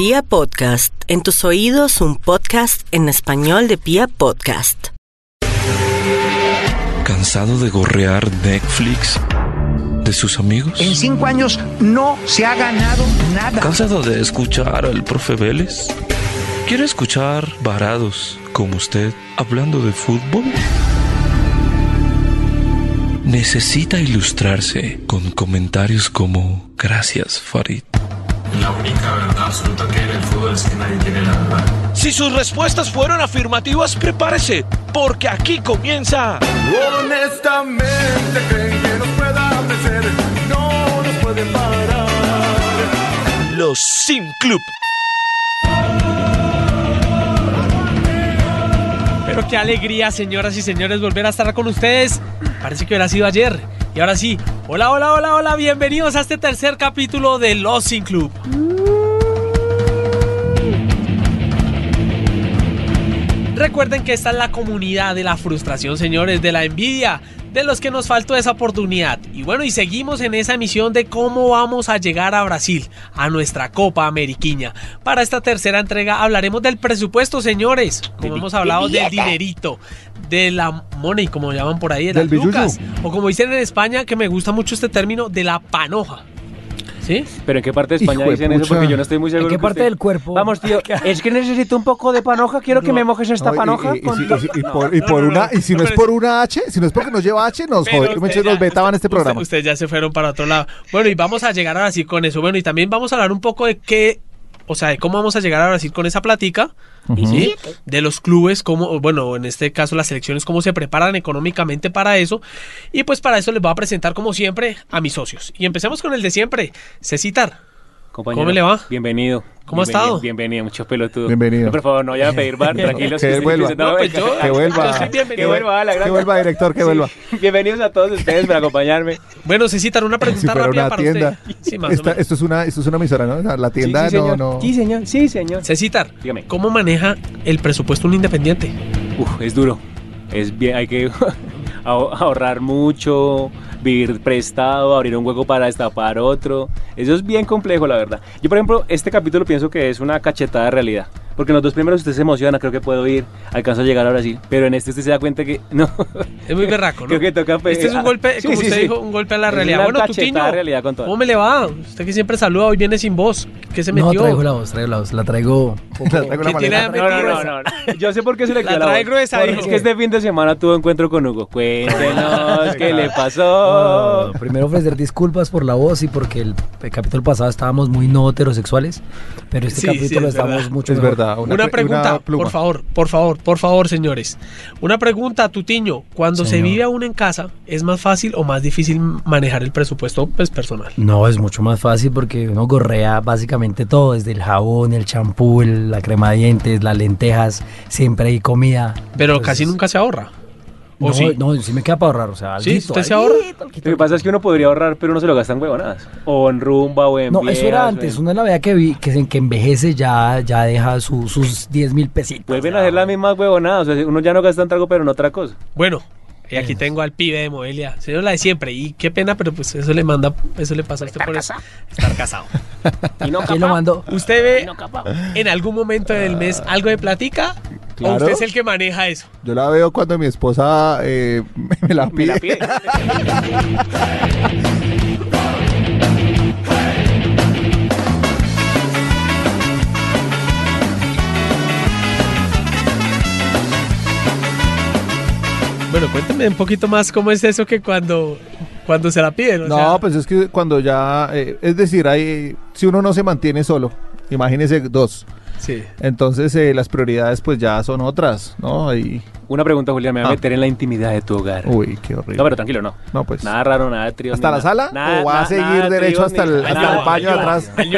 Pia Podcast, en tus oídos un podcast en español de Pia Podcast. ¿Cansado de gorrear Netflix? ¿De sus amigos? En cinco años no se ha ganado nada. ¿Cansado de escuchar al profe Vélez? ¿Quiere escuchar varados como usted hablando de fútbol? Necesita ilustrarse con comentarios como Gracias, Farid. La única verdad absoluta que hay en el fútbol es que nadie tiene la verdad. Si sus respuestas fueron afirmativas, prepárese, porque aquí comienza Honestamente creen que nos pueda vencer, no nos pueden parar. los Sim Club. Pero qué alegría, señoras y señores, volver a estar con ustedes. Parece que hubiera sido ayer. Y ahora sí, hola, hola, hola, hola, bienvenidos a este tercer capítulo de Los Sin Club. Recuerden que esta es la comunidad de la frustración, señores, de la envidia, de los que nos faltó esa oportunidad. Y bueno, y seguimos en esa misión de cómo vamos a llegar a Brasil, a nuestra Copa Ameriquiña. Para esta tercera entrega hablaremos del presupuesto, señores. Como hemos hablado del dinerito, de la money, como llaman por ahí, de las billuyo. lucas. O como dicen en España, que me gusta mucho este término, de la panoja. ¿Sí? ¿Pero en qué parte de España Hijo de dicen eso? Porque yo no estoy muy seguro. ¿En qué que parte usted- del cuerpo? Vamos, tío, es que necesito un poco de panoja. Quiero que me mojes esta No, panoja. y, y con si, to- y si- y No. por, una, y si no No, es por una H, si no es porque nos lleva H, nos, Pero jode- usted nos vetaban este programa. Ustedes ya se fueron para otro lado. Bueno, y vamos a llegar ahora sí con eso. Bueno, y también vamos a hablar un poco de qué, o sea, de cómo vamos a llegar a Brasil con esa plática. ¿sí? De los clubes, cómo, bueno, en este caso las selecciones, cómo se preparan económicamente para eso. Y pues para eso les voy a presentar, como siempre, a mis socios. Y empecemos con el de siempre, Cecitar. Compañero, ¿Cómo le va? Bienvenido. ¿Cómo ha estado? Bienvenido, mucho pelotudo. Bienvenido. No, por favor, no vaya a pedir bar, tranquilos. Que vuelva. usted- No, pues yo- que vuelva. yo soy bienvenido. Que vuelva, la Que gran- vuelva, director, que Sí. vuelva. Bienvenidos a todos ustedes por acompañarme. Bueno, Cecitar, una pregunta rápida una para tienda. usted. Sí, más Esta- esto, es una, esto es una emisora, ¿no? La tienda sí, sí, no. Sí, señor. Sí, señor. Cecitar, Dígame. ¿cómo maneja el presupuesto un independiente? Uf, es duro. Es bien, hay que ahor- ahorrar mucho, vivir prestado, abrir un hueco para destapar otro. Eso es bien complejo, la verdad. Yo, por ejemplo, este capítulo pienso que es una cachetada de realidad. Porque en los dos primeros usted se emociona, creo que puedo ir, alcanzo a llegar a Brasil. Pero en este usted se da cuenta que no. Es muy berraco, ¿no? Creo que toca pe- Este es un golpe, Sí, como sí, usted sí. dijo, un golpe a la Es realidad. una Bueno, cachetada de realidad con todo. ¿cómo me le va? Usted que siempre saluda, hoy viene sin voz. ¿Qué se No, metió? traigo la voz, traigo la voz. La traigo. La traigo la. No, no, no, no. Yo sé por qué se le La quedó la, trae voz. gruesa. Es que este fin de semana tuvo encuentro con Hugo. Cuéntenos qué le No, pasó. primero ofrecer disculpas por la voz y porque el, el capítulo pasado estábamos muy no heterosexuales, pero este Sí, sí, capítulo es estamos verdad. mucho Es mejor. verdad. Una, Una, pregunta, una por favor, por favor, por favor, señores. Una pregunta, Tutiño. Cuando se Señor. vive aún en casa, ¿es más fácil o más difícil manejar el presupuesto pues, personal? No, es mucho más fácil porque uno gorrea básicamente todo, desde el jabón, el champú, la crema de dientes, las lentejas, siempre hay comida. Pero Entonces, casi nunca se ahorra. ¿O No, sí? no, sí me queda para ahorrar, o sea, ¿Sí? alguito, ¿Usted se ahorra? alguito. Lo que pasa es que uno podría ahorrar, pero uno se lo gasta en huevonadas. O en rumba, o en No, eso era viejas, antes. en- la vida que, vi, que, se- que envejece ya, ya deja su- sus 10 mil pesitos. Vuelven ya. a hacer las mismas huevonadas. O sea, uno ya no gasta en trago, pero en otra cosa. Bueno, y aquí tengo al pibe de Moelia. Señor, la de siempre. Y qué pena, pero pues eso le manda, eso le pasa a usted por eso. Estar casado. Y no ¿Quién lo mandó? ¿Usted ve en algún momento del mes algo de platica? ¿O Claro. usted es el que maneja eso? Yo la veo cuando mi esposa eh, me la Me pide. la pide. Bueno, cuénteme un poquito más cómo es eso que cuando, cuando se la piden. o No, sea, pues es que cuando ya, eh, es decir, hay, si uno no se mantiene solo, imagínese dos. Sí. Entonces eh, las prioridades pues ya son otras, ¿no? Y, Una pregunta, Julián. Me voy a Ah. meter en la intimidad de tu hogar. uy, qué horrible. No, pero tranquilo, no. No, pues. Nada raro, nada de tríos. ¿Hasta la nada. sala? Nada- ¿O va a seguir de derecho hasta ni- el- hasta nada, el baño atrás? Va a ir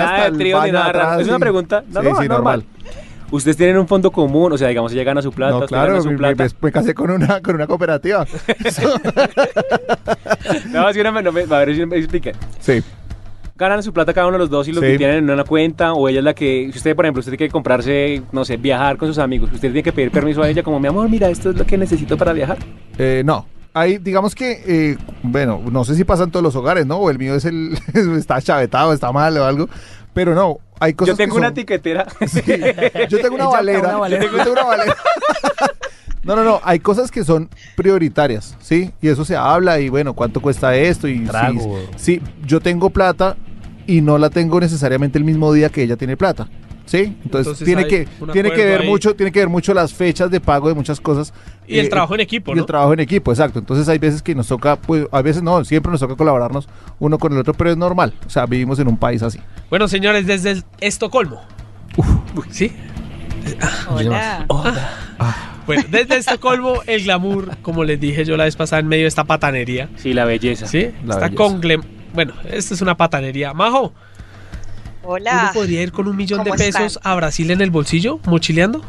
hasta de el baño nada raro. Es una pregunta. No, Sí, no, sí, normal. Ustedes tienen un fondo común, o sea, digamos, ella gana su plata, No, claro, gana su me, me- plata. me casé con una, con una cooperativa. No, si una, no me, a ver si me explique. sí. Ganan su plata cada uno de los dos y lo Sí. que tienen en una cuenta, o ella es la que, si usted, por ejemplo, usted tiene que comprarse, no sé, viajar con sus amigos, usted tiene que pedir permiso a ella, como, mi amor, mira, esto es lo que necesito para viajar. Eh, no. Hay, digamos que, eh, bueno, no sé si pasa en todos los hogares, ¿no? O el mío es el, está chavetado, está mal o algo. Pero no, hay cosas Yo tengo que una son- etiquetera. Yo tengo una Ella valera. una valera. Yo tengo una valera. No, no, no. Hay cosas que son prioritarias, ¿sí? Y eso se habla y bueno, ¿cuánto cuesta esto? Y Trago. sí, sí, yo tengo plata y no la tengo necesariamente el mismo día que ella tiene plata. ¿Sí? Entonces, Entonces tiene que tiene que ver ahí. mucho, tiene que ver mucho las fechas de pago de muchas cosas. Y el Eh, trabajo en equipo, y ¿no? el trabajo en equipo, exacto. Entonces hay veces que nos toca, pues a veces no, siempre nos toca colaborarnos uno con el otro, pero es normal. O sea, vivimos en un país así. Bueno, señores, desde el Estocolmo. ¿Sí? Hola. Bueno, desde Estocolmo, el glamour, como les dije yo la vez pasada, en medio de esta patanería. Sí, la belleza. ¿Sí? La Está belleza. con Bueno, esto es una patanería. Majo, Hola. ¿uno podría ir con un millón de ¿Cómo pesos están? a Brasil en el bolsillo, mochileando?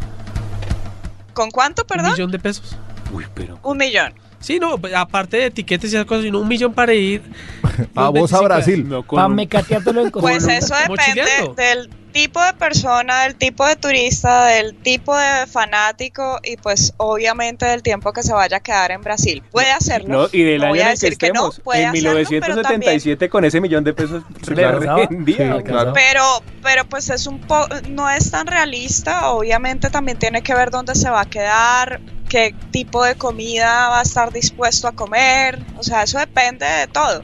¿Con cuánto, Un perdón? millón de pesos. Uy, pero. Un millón. Sí, no, pues, aparte de etiquetes y esas cosas, sino un millón para ir. A los vos a 25 Brasil. No, Para un- mecateártelo en Pues eso depende del tipo de persona, del tipo de turista, del tipo de fanático y pues obviamente del tiempo que se vaya a quedar en Brasil. Puede hacerlo. No, y del No año voy en a el que decir que no, puede en hacerlo, pero 1977 con ese millón de pesos le claro. rendía. Sí, claro. Pero, pero pues es un po no es tan realista, obviamente también tiene que ver dónde se va a quedar, qué tipo de comida va a estar dispuesto a comer, o sea, eso depende de todo.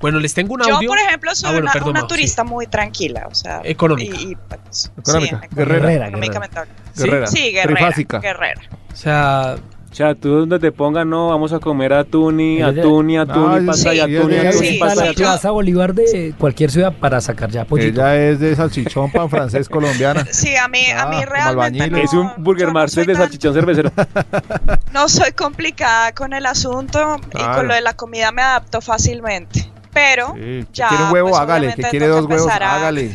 Bueno, les tengo un Yo, audio. por ejemplo, soy Ah, bueno, una, perdón, una Mau, sí. turista muy tranquila, o sea, Económica. Y, y, pues, Económica, sí, guerrera. Guerrera, económicamente hablando. ¿Sí? Guerrera. Sí, guerrera, Trifásica. guerrera. O sea, O sea, tú donde te pongan, no, vamos a comer atún y atún y atún y pasta y sí, atún y atún y y la yo- Plaza Bolívar de cualquier ciudad para sacar ya pollito. Ella es de salchichón pan francés colombiana. Sí, a mí, a Ah, mí como realmente no, Es un burger yo no master soy de tan- salchichón cervecero. No soy complicada con el asunto y Claro. con lo de la comida me adapto fácilmente. Pero Sí, que ya, quiere un huevo, pues, hágale. Que quiere dos que huevos, a- hágale.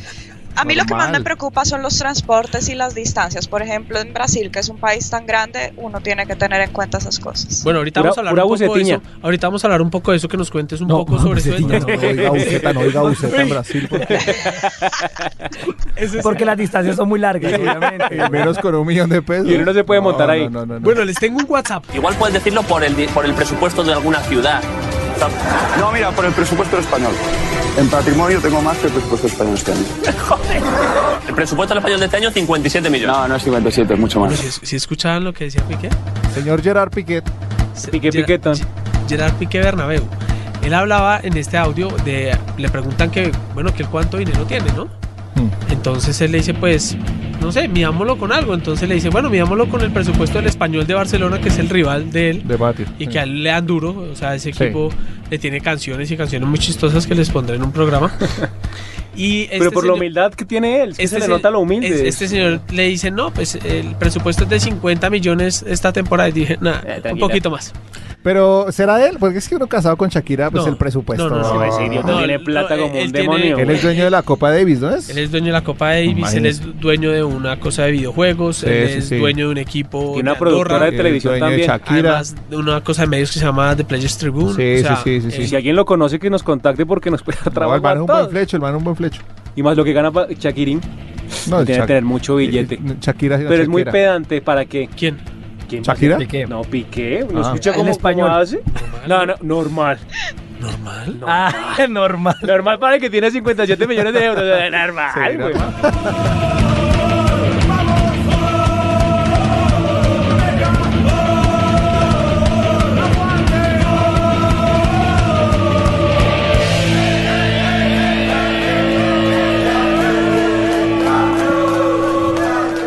a mí lo que más me preocupa son los transportes y las distancias. Por ejemplo, en Brasil, que es un país tan grande, uno tiene que tener en cuenta esas cosas. bueno, ahorita Pura- vamos a hablar un poco de bucetiña. eso. Ahorita vamos a hablar un poco de eso, que nos cuentes un No, poco sobre eso. No, no, oiga buceta, no oiga buceta en Brasil. Porque, Eso es- Porque las distancias son muy largas, obviamente. y menos con un millón de pesos. Y uno no se puede montar ahí. No, no, no, no. Bueno, les tengo un WhatsApp. Igual puedes decirlo por el, por el presupuesto de alguna ciudad. No, mira, por el presupuesto español. En patrimonio tengo más que el presupuesto español este año. El presupuesto del español de este año, 57 millones. No, no es 57, es mucho Bueno, más. si, si escuchaban lo que decía Piqué. Señor Gerard Piqué Gerard- Piquetón. Gerard Piqué Bernabéu. Él hablaba en este audio de. Le preguntan que, bueno, que él cuánto dinero tiene, ¿no? Hmm. Entonces él le dice, pues, no sé, midámoslo con algo. Entonces le dice, bueno, midámoslo con el presupuesto del español de Barcelona, que es el rival de él. debate. Y que a él le dan duro, o sea, ese Sí. equipo le tiene canciones y canciones muy chistosas que les pondré en un programa. Y este Pero por la señor- humildad que tiene él, es que se le nota lo humilde. es- Este señor le dice, no, pues el presupuesto es de 50 millones esta temporada. Y dije, nada, Eh, un poquito más. Pero, ¿será él? Porque es que uno casado con Shakira, pues No, el presupuesto. no, no, no, ese idiota No, tiene no, plata él- como un tiene- demonio. Él es dueño de la Copa Davis, ¿no es? Él es dueño de la Copa Davis, él es dueño de una cosa de videojuegos, Sí, él sí, es sí. dueño de un equipo Tiene de una productora Andorra, de televisión dueño de también. Shakira. además de una cosa de medios que se llama The Players Tribune. Sí, o sea, sí, sí, sí, eh, Y si alguien lo conoce, que nos contacte porque nos puede No, el man es un buen flecho, el man es un buen flecho. Y más lo que gana Shakirin, No, tiene que tener mucho billete. eh, Shakira, Pero es muy pedante, ¿para qué? ¿Quién? ¿Quién ¿Shakira? Piqué. No, Piqué. ¿No Ah. escucha En cómo, español. cómo hace? No, no, normal. ¿Normal? Ah, normal. Normal para el que tiene 57 millones de euros. Normal, Sí, güey. normal.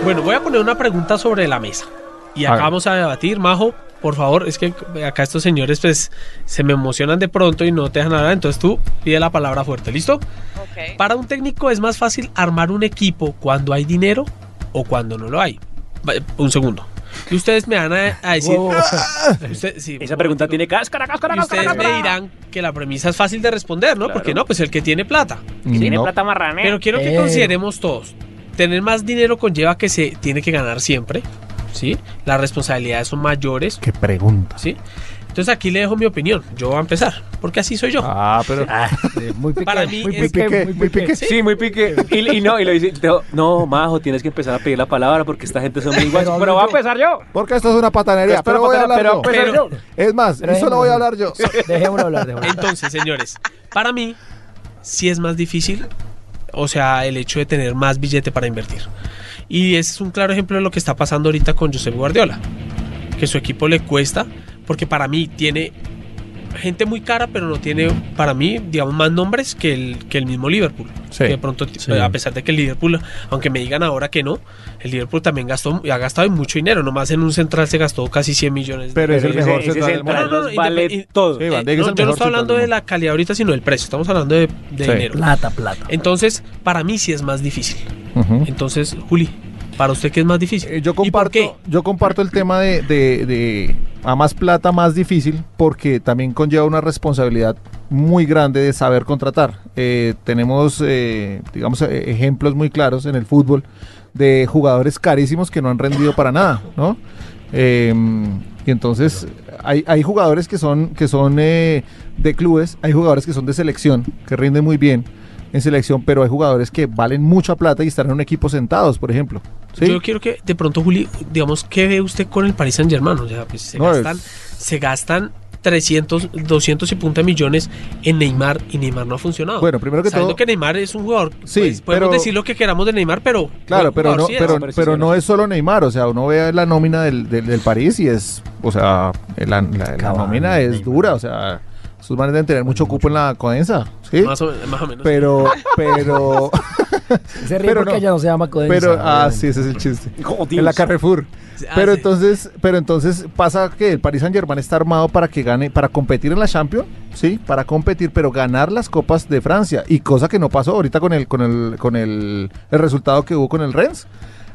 Bueno, voy a poner una pregunta sobre la mesa. Y acá Haga. vamos a debatir, Majo, por favor, es que acá estos señores pues se me emocionan de pronto y no te dejan hablar, entonces tú pide la palabra fuerte, ¿listo? Para un técnico es más fácil armar un equipo cuando hay dinero o cuando no lo hay. Va- Un segundo. Y ustedes me van a, a decir... Wow. Usted- sí, Esa pregunta tiene cáscara, cáscara, y cáscara. ustedes me dirán que la premisa es fácil de responder, ¿no? Claro. Porque no, pues el que tiene plata. Tiene No. plata marranera. Pero quiero que Pero- consideremos todos. Tener más dinero conlleva que se tiene que ganar siempre, ¿sí? Las responsabilidades son mayores, Qué pregunta. ¿sí? Entonces aquí le dejo mi opinión. Yo voy a empezar, porque así soy yo. Ah, pero. Ah, sí, muy piqué, Para mí muy es- piqué, Muy muy piqué. Sí, muy pique. Y, y no, y lo dice, no, Majo, tienes que empezar a pedir la palabra porque esta gente son muy guachos. Pero Pero voy a empezar yo. Porque esto es una patanería. Pero voy a hablar pero yo. Pero-. Es más, Pero y solo voy a hablar yo. Dejémoslo hablar, dejémoslo hablar. Entonces, señores, para mí sí es más difícil o sea, el hecho de tener más billete para invertir. Y ese es un claro ejemplo de lo que está pasando ahorita con Josep Guardiola, que su equipo le cuesta, porque para mí tiene gente muy cara, pero no tiene, para mí, digamos, más nombres que el, que el mismo Liverpool. Sí. Que de pronto, a pesar de que el Liverpool, aunque me digan ahora que no, el Liverpool también gastó, ha gastado mucho dinero, nomás en un central se gastó casi 100 millones. de Pero es el mejor ese central del vale todo. Sí, Eh, no, yo no estoy hablando de la calidad ahorita, sino del precio. Estamos hablando de, de Sí. dinero. Plata, plata. Entonces, para mí sí es más difícil. Entonces, Juli, ¿para usted qué es más difícil? Eh, yo ¿Y por comparto, qué? yo comparto el tema de, de- de a más plata, más difícil, porque también conlleva una responsabilidad muy grande de saber contratar. Eh, tenemos, eh, digamos, eh, ejemplos muy claros en el fútbol de jugadores carísimos que no han rendido para nada, ¿no? Eh, y entonces hay, hay jugadores que son, que son eh, de clubes, hay jugadores que son de selección, que rinden muy bien en selección, pero hay jugadores que valen mucha plata y están en un equipo sentados, por ejemplo. ¿Sí? Yo quiero que de pronto, Juli, digamos, ¿qué ve usted con el Paris Saint Germain? O sea, pues se No, gastan, se gastan 300, 200 y punta millones en Neymar y Neymar no ha funcionado. Bueno, primero que Sabiendo todo- que Neymar es un jugador, Sí, pues, podemos pero- decir lo que queramos de Neymar, pero Claro, pero no, sí es. pero, pero sí no es solo Neymar, o sea, uno ve la nómina del, del, del París y es, o sea, la, la- la Cavani, nómina es Neymar. dura, o sea, sus manes deben tener mucho cupo en la codensa, ¿sí? más, o, más o menos. Pero, pero, Se ríe Pero porque no. ella no se llama Codensa. pero, ah, sí, ese es el chiste. Oh, En la. Carrefour. Ah, Pero sí. entonces, pero entonces pasa que el Paris Saint Germain está armado para que gane, para competir en la Champions, sí, para competir, pero ganar las copas de Francia y cosa que no pasó ahorita con el, con el, con el, el resultado que hubo con el Rennes.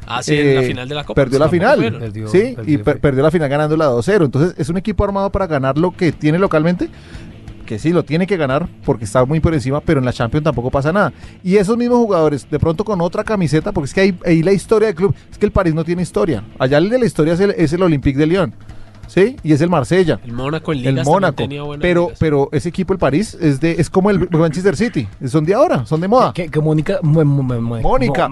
Ah, sí, en la Eh, final de la Copa. Perdió la final. Perdió- sí, perdió y per- perdió la final ganándola 2-0. Entonces es un equipo armado para ganar lo que tiene localmente, que sí, lo tiene que ganar porque está muy por encima, pero en la Champions tampoco pasa nada. Y esos mismos jugadores, de pronto con otra camiseta, porque es que ahí, ahí la historia del club, es que el París no tiene historia. Allá el de la historia es el, es el Olympique de Lyon, ¿sí? Y es el Marsella. El Mónaco en El ligas Mónaco, tenía buenas pero, ligas. pero ese equipo, el París, es de es como el Manchester City, son de ahora, son de moda. Que, que Mónica. Mónica.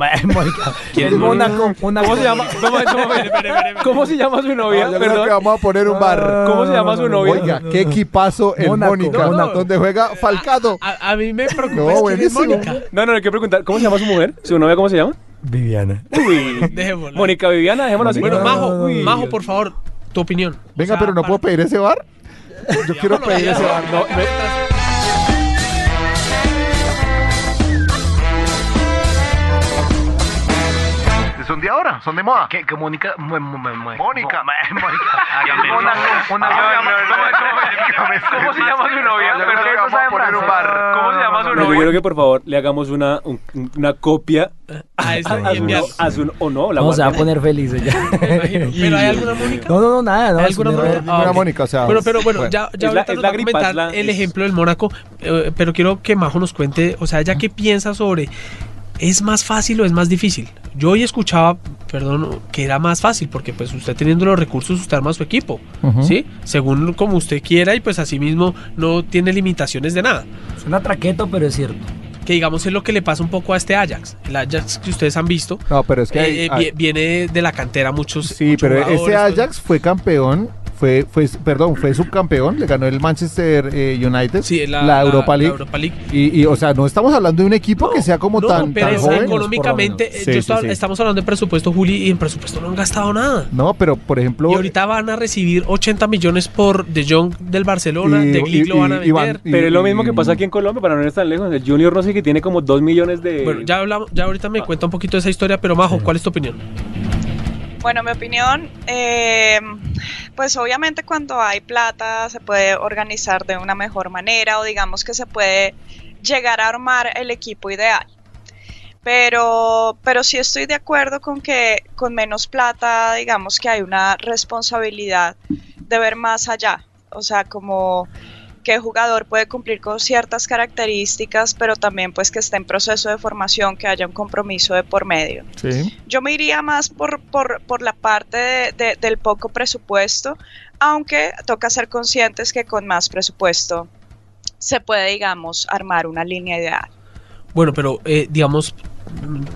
¿Quién? Es Mónaco. Mónaco. ¿Cómo se llama? ¿Cómo, cómo- cómo se llama su novia? No, yo creo Perdón. que vamos a poner un bar. ¿Cómo se llama su novia? Oiga, qué equipazo el Mónaco, Mónica, Mónaco. donde juega Falcado. A, a mí me preocupa No, es. Mónica. No, no, le quiero preguntar, ¿cómo se llama su mujer? ¿Su novia cómo se llama? Viviana. Uy. Dejémosla. Mónica Viviana, dejémoslo así. Bueno, No, Majo, uy, Majo, por favor, tu opinión. O Venga, sea, pero no para- puedo pedir ese bar. Yo quiero pedir ese bar. No, me- Son de ahora, son de moda. Que, que Mónica. Mónica. Mónica. ¿Cómo se llama su novia? ¿Cómo se llama su novia? Yo quiero que por favor le hagamos una, un- una copia A eso a, su, enviar. a su- o no, la No, se va a poner feliz ella. ¿Pero hay alguna Mónica? No, no, no, nada. No, ¿Hay alguna un Mónica? Ah. Mónica, o sea, pero bueno, bueno. ya, ya Es la- ahorita la va a gripa, comentar la- el es- ejemplo del Mónaco, eh, pero quiero que Majo nos cuente, o sea, ya qué piensa sobre, ¿es más fácil o es más difícil? Yo hoy escuchaba, perdón, que era más fácil, porque pues usted teniendo los recursos, usted arma su equipo. ¿sí? Según como usted quiera y pues así mismo no tiene limitaciones de nada. Suena traqueto, pero es cierto. Que digamos es lo que le pasa un poco a este Ajax. El Ajax que ustedes han visto, No, pero es que hay- eh, eh, hay- viene de la cantera muchos Sí, muchos pero ese jugadores, pues. Ajax fue campeón, fue, fue, perdón, fue subcampeón, le ganó el Manchester eh, United, Sí, la, la, Europa la League. Europa League. Y, y, o sea, no estamos hablando de un equipo que sea como No, tan, pero tan es joven. económicamente, Sí, eh, yo sí, estaba- sí. estamos hablando de presupuesto, Juli, y en presupuesto no han gastado nada. No, pero por ejemplo. Y ahorita van a recibir 80 millones por De Jong del Barcelona, Y- de Glick y- lo van a y- y van- vender. Pero es lo mismo que pasa aquí en Colombia, para no ir tan lejos. El Junior no sé que tiene como 2 millones de... Bueno, ya hablamos, ya ahorita me cuenta un poquito de esa historia, pero Majo, ¿cuál es tu opinión? Bueno, mi opinión, eh, pues obviamente cuando hay plata se puede organizar de una mejor manera o digamos que se puede llegar a armar el equipo ideal. Pero, pero sí estoy de acuerdo con que con menos plata, digamos que hay una responsabilidad de ver más allá. O sea, como que el jugador puede cumplir con ciertas características, pero también pues que esté en proceso de formación, que haya un compromiso de por medio. Sí. Yo me iría más por, por, por la parte de- de- del poco presupuesto, aunque toca ser conscientes que con más presupuesto se puede, digamos, armar una línea ideal. Bueno, pero eh, digamos,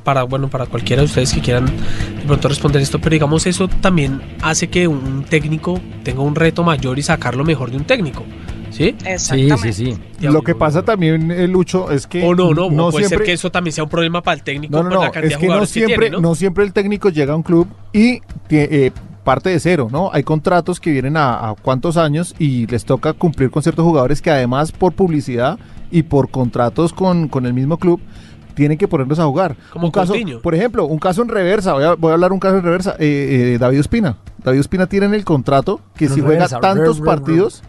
para, bueno, para cualquiera de ustedes que quieran de pronto responder esto, pero digamos eso también hace que un técnico tenga un reto mayor y sacar lo mejor de un técnico. ¿Sí? Exactamente. Sí, sí, sí. Lo que pasa también, eh, Lucho, es que O no, no, o puede siempre, ser que eso también sea un problema para el técnico No, no, con la no, cantidad es de que no que siempre, tiene, ¿no? siempre el técnico llega a un club y eh, parte de cero, ¿no? Hay contratos que vienen a, a cuántos años y les toca cumplir con ciertos jugadores que además por publicidad y por contratos con, con el mismo club tienen que ponerlos a jugar. Como un caso, Coutinho. por ejemplo, un caso en reversa, voy a, voy a hablar un caso en reversa, eh, eh, David Ospina. David Ospina tiene en el contrato que Pero si juega reversa, tantos partidos,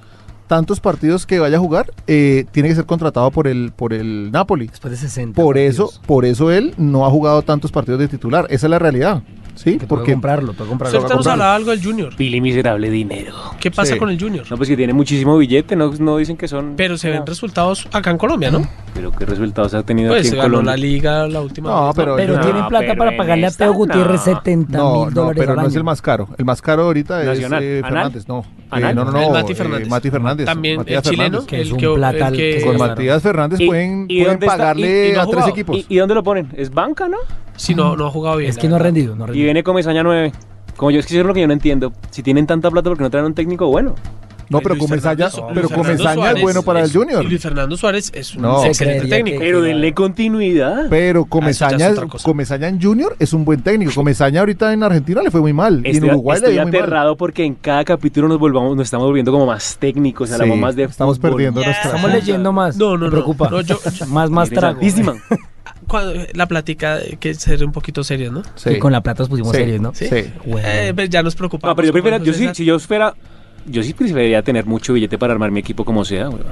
tantos partidos que vaya a jugar, eh, tiene que ser contratado por el, por el Napoli. Después de 60. Por eso, por eso él no ha jugado tantos partidos de titular. Esa es la realidad. ¿Sí? Porque comprarlo, puede Usted comprarlo. ahorita nos hablaba algo del Junior. Pili miserable dinero. ¿Qué pasa Sí. con el Junior? No, pues que tiene muchísimo billete, no, no dicen que son... Pero se ven no. resultados acá en Colombia, ¿no? Pero qué resultados ha tenido Pues aquí se en ganó Colombia. la liga la última No, vez. pero- Pero No, tienen plata pero para pagarle a Teo Gutiérrez no. 70 no, mil no, dólares pero al no es el más caro. El más caro ahorita Nacional. es eh. Fernández, no. Eh, no, no, no. El Mati eh, Fernández. Mati Fernández. También Matías el chileno, Fernández. Que es un que, plata el al- que- que Con Matías Fernández ¿Y- pueden, pagarle no a tres equipos. ¿Y, y dónde lo ponen? ¿Es banca, no? Sí, no, no ha jugado bien. Es que no ha rendido, no ha Y viene Comesaña 9. Como yo es que eso es lo que yo no entiendo. Si tienen tanta plata, ¿por qué no traen un técnico bueno? No, pero Comesaña, Fernando- pero Comesaña es bueno para el Junior. Y Luis Fernando Suárez es un No. Excelente técnico. Pero denle continuidad. Pero Ah, Comesaña. Comesaña en Junior es un buen técnico. Comesaña ahorita en Argentina le fue muy mal. y en Estoy, Uruguay le estoy dio muy mal. aterrado porque en cada capítulo nos volvamos, nos estamos volviendo como más técnicos, hablamos Sí, más de estamos fútbol. perdiendo nuestra. Estamos leyendo más. No, no, me no. preocupa. No, yo- más, más trago. Cuando- la plática hay que ser un poquito serios, ¿no? Sí. Y con la plata nos pusimos Sí. serios, ¿no? Sí. Bueno. Eh, pues ya nos preocupamos. No, pero yo yo sí, si yo fuera, yo sí preferiría tener mucho billete para armar mi equipo como sea, weón.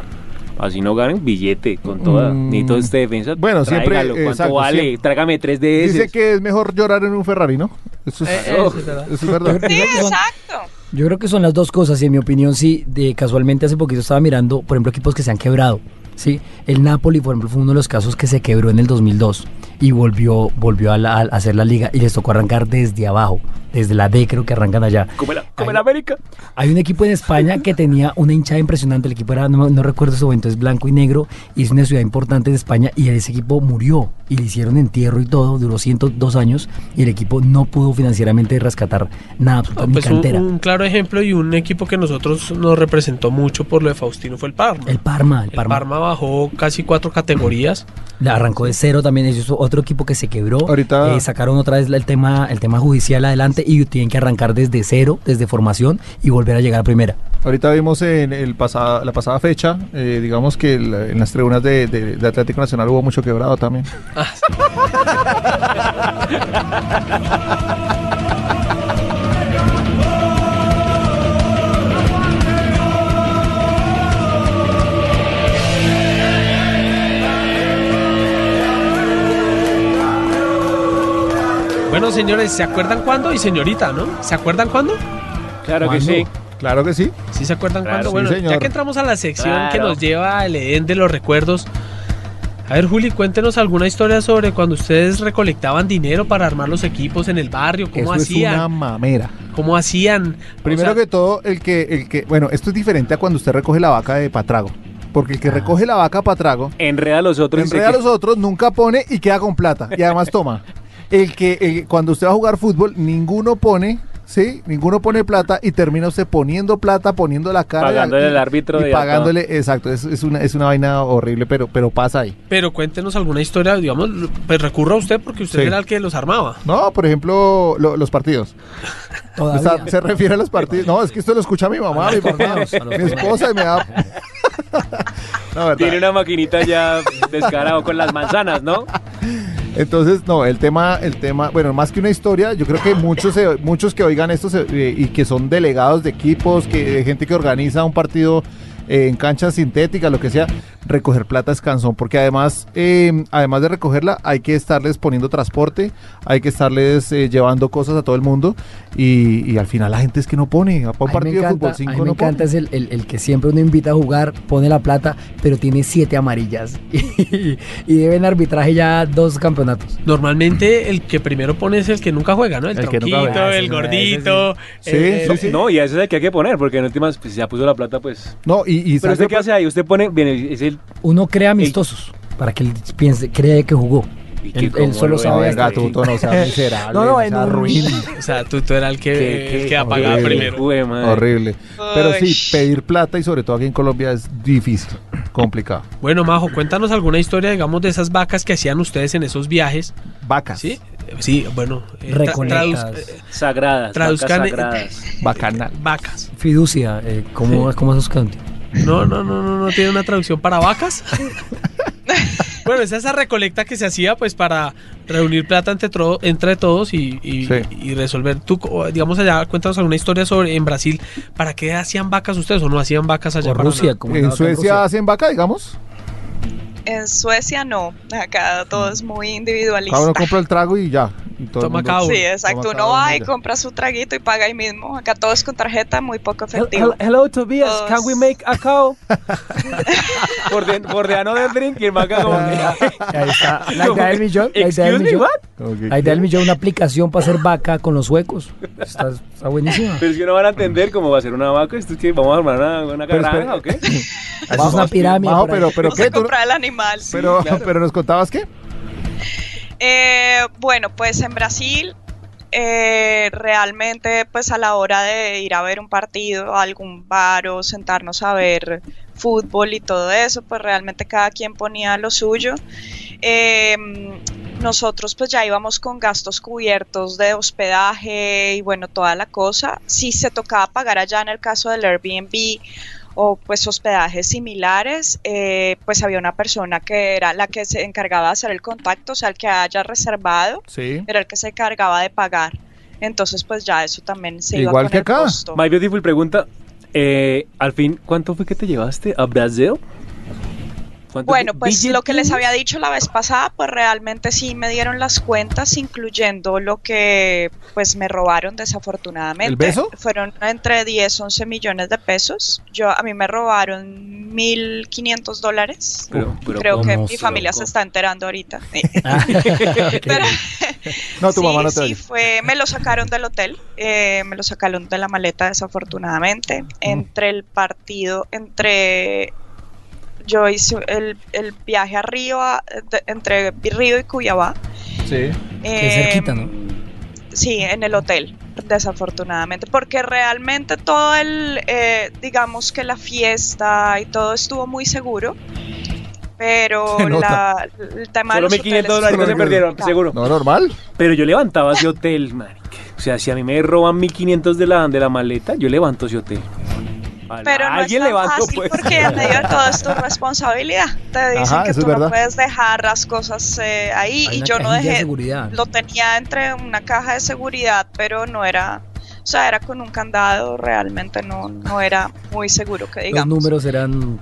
Así no ganen billete con toda. Mm, Necesito este defensa. bueno, siempre, tráigalo, ¿Cuánto exacto, vale? siempre. Trágame tres de esos. Dice que es mejor llorar en un Ferrari, ¿no? Eso es, Eh, oh, eso es verdad. eso es verdad. Yo Sí, creo que son- exacto. Yo creo que son las dos cosas y en mi opinión sí, de casualmente hace poquito estaba mirando, por ejemplo, equipos que se han quebrado. Sí, el Napoli, por ejemplo, fue uno de los casos que se quebró en el 2002 y volvió, volvió a, la- a hacer la liga y les tocó arrancar desde abajo, desde la D creo que arrancan allá. Como la, como América. Hay un equipo en España que tenía una hinchada impresionante. El equipo era, no, no recuerdo su momento, es blanco y negro. Y es una ciudad importante de España. Y ese equipo murió. Y le hicieron entierro y todo. Duró 102 años. Y el equipo no pudo financieramente rescatar nada, absolutamente pues ni un, claro ejemplo y un equipo que nosotros nos representó mucho por lo de Faustino fue el Parma. El Parma, el El Parma. Bajó casi cuatro categorías. Le arrancó de cero también. Ellos otro equipo que se quebró. Ahorita- Eh, sacaron otra vez el tema, el tema judicial adelante. Y tienen que arrancar desde cero, desde formación. Y volver a llegar a primera. Ahorita vimos en el pasada, la pasada fecha, eh, digamos que el- en las tribunas de, de- de Atlético Nacional hubo mucho quebrado también. Bueno, señores, ¿se acuerdan cuándo? Y señorita, ¿no? ¿Se acuerdan cuándo? Claro que sí. Claro que sí. ¿Sí se acuerdan Claro, cuándo? sí, Bueno, señor. ya que entramos a la sección que nos lleva al Edén de los recuerdos. A ver, Juli, cuéntenos alguna historia sobre cuando ustedes recolectaban dinero para armar los equipos en el barrio, cómo Eso hacían, es una mamera. cómo hacían. Primero O sea, que todo, el que, el que, bueno, esto es diferente a cuando usted recoge la vaca de Patrago. Porque el que recoge la vaca Patrago, Enreda a los otros. enreda a los otros, nunca pone y queda con plata. Y además toma. El que, el- cuando usted va a jugar fútbol, ninguno pone, ¿sí? Ninguno pone plata y termina usted poniendo plata, poniendo la cara. Pagándole al árbitro Y de pagándole, exacto, es, es una, es una vaina horrible, pero, pero pasa ahí. Pero cuéntenos alguna historia, digamos, pues recurra a usted porque usted Sí. era el que los armaba. No, por ejemplo, lo- los partidos. O sea, se refiere a los partidos. No, es que esto lo escucha mi mamá, mi los mi esposa y me da. No. Tiene una maquinita ya descarado con las manzanas, ¿no? Entonces, no, el tema, el tema, bueno, más que una historia, yo creo que muchos, muchos que oigan esto se- eh, y que son delegados de equipos, que de gente que organiza un partido eh, en canchas sintéticas, lo que sea, recoger plata es cansón, porque además, eh, además de recogerla, hay que estarles poniendo transporte, hay que estarles eh, llevando cosas a todo el mundo y, y al final la gente es que no pone, para un A me partido de encanta, fútbol a 5 mí me no encanta pone. es el, el- el que siempre uno invita a jugar, pone la plata, pero tiene siete amarillas y, y debe en arbitraje ya dos campeonatos. Normalmente el que primero pone es el que nunca juega, ¿no? El, El que nunca tronquito, juega. el gordito. Sí, eh, sí, sí. No, y a ese es el que hay que poner, porque en últimas, pues si ya puso la plata, pues. No, y, y Pero ¿sabe usted qué hace ahí, usted pone, viene, es el Uno crea amistosos para que él piense, cree que jugó. Y que Él- él cómo solo lo sabe ahí. Gatuto, no sea miserable, No, no, no en sea un- ruin. O sea, tú, tú era el que, Qué- qué el que apagaba horrible. primero. Horrible. Pero sí, pedir plata y sobre todo aquí en Colombia es difícil, complicado. Bueno, Majo, cuéntanos alguna historia, digamos, de esas vacas que hacían ustedes en esos viajes. Vacas. Sí, sí, bueno. eh, tra- Recolectas. traduz- eh, Sagradas, Traduzcan- vacas sagradas. Bacanal. vacas. Fiducia, eh, ¿cómo, ¿cómo es eso? No, no, no, no, no tiene una traducción para vacas. bueno, es esa recolecta que se hacía pues para reunir plata entre, tro- entre todos y, y- Sí. y resolver. Tú, digamos allá, cuéntanos alguna historia sobre en Brasil, ¿para qué hacían vacas ustedes o no hacían vacas allá? O para Rusia, como En Suecia Rusia. hacen vaca, digamos. En Suecia no, acá todo es muy individualista. Cada uno compra el trago y ya. Toma uno. Sí, exacto. Uno va y compra su traguito y paga ahí mismo. Acá todo es con tarjeta, muy poco efectivo. hel- Hello, Tobias. Todos- Can we make a cow? Borde- Bordeano del drink y el vaca como que- Ahí está. La idea del millón. La idea del millón. La idea del millón, una aplicación para hacer vaca con los suecos. Está, está buenísima. Pero es que no van a entender cómo va a ser una vaca. ¿Esto es que vamos a armar una, una espera. o qué? Es una pirámide. Por ahí. pero, pero No ¿qué? se ¿Tú- compra el animal. pero, pero nos contabas qué? Eh, bueno, pues en Brasil eh, realmente pues a la hora de ir a ver un partido, algún bar o sentarnos a ver fútbol y todo eso, pues realmente cada quien ponía lo suyo. Eh, nosotros pues ya íbamos con gastos cubiertos de hospedaje y bueno, toda la cosa. Si se tocaba pagar allá en el caso del Airbnb o pues hospedajes similares, eh, pues había una persona que era la que se encargaba de hacer el contacto, o sea, el que haya reservado, Sí. era el que se encargaba de pagar. Entonces, pues ya eso también se iba Igual con que el acá. costo. My Beautiful pregunta. eh, al fin, ¿cuánto fue que te llevaste a Brasil? ¿Cuánto Bueno, pues lo que les había dicho la vez pasada, pues realmente sí me dieron las cuentas, incluyendo lo que pues me robaron desafortunadamente. ¿El beso? Fueron entre 10, 11 millones de pesos. Yo a mí me robaron 1.500 dólares. Pero- pero Creo que ¿cómo mi familia loco? se está enterando ahorita. Pero, No, tu sí, mamá no te sí, fue, me lo sacaron del hotel, eh, me lo sacaron de la maleta desafortunadamente. Mm. Entre el partido, entre yo hice el, el viaje a Río, a- de- entre Río y Cuyabá. Sí. que eh, cerquita, ¿no? Sí, en el hotel, desafortunadamente, porque realmente todo el, eh, digamos que la fiesta y todo estuvo muy seguro, pero la, el tema Solo de los 1.500 hoteles dólares no se perdieron, seguro. No, normal. Pero yo levantaba ese hotel, marica. O sea, si a mí me roban 1.500 de la, de la maleta, yo levanto ese hotel. Pero no es alguien tan levantó, fácil pues. porque en medio de todo es tu responsabilidad. Te dicen Ajá, que tú es no puedes dejar las cosas eh, ahí Hay y yo no de dejé, seguridad. lo tenía entre una caja de seguridad, pero no era, o sea, era con un candado, realmente no, no era muy seguro que Los digamos. números eran.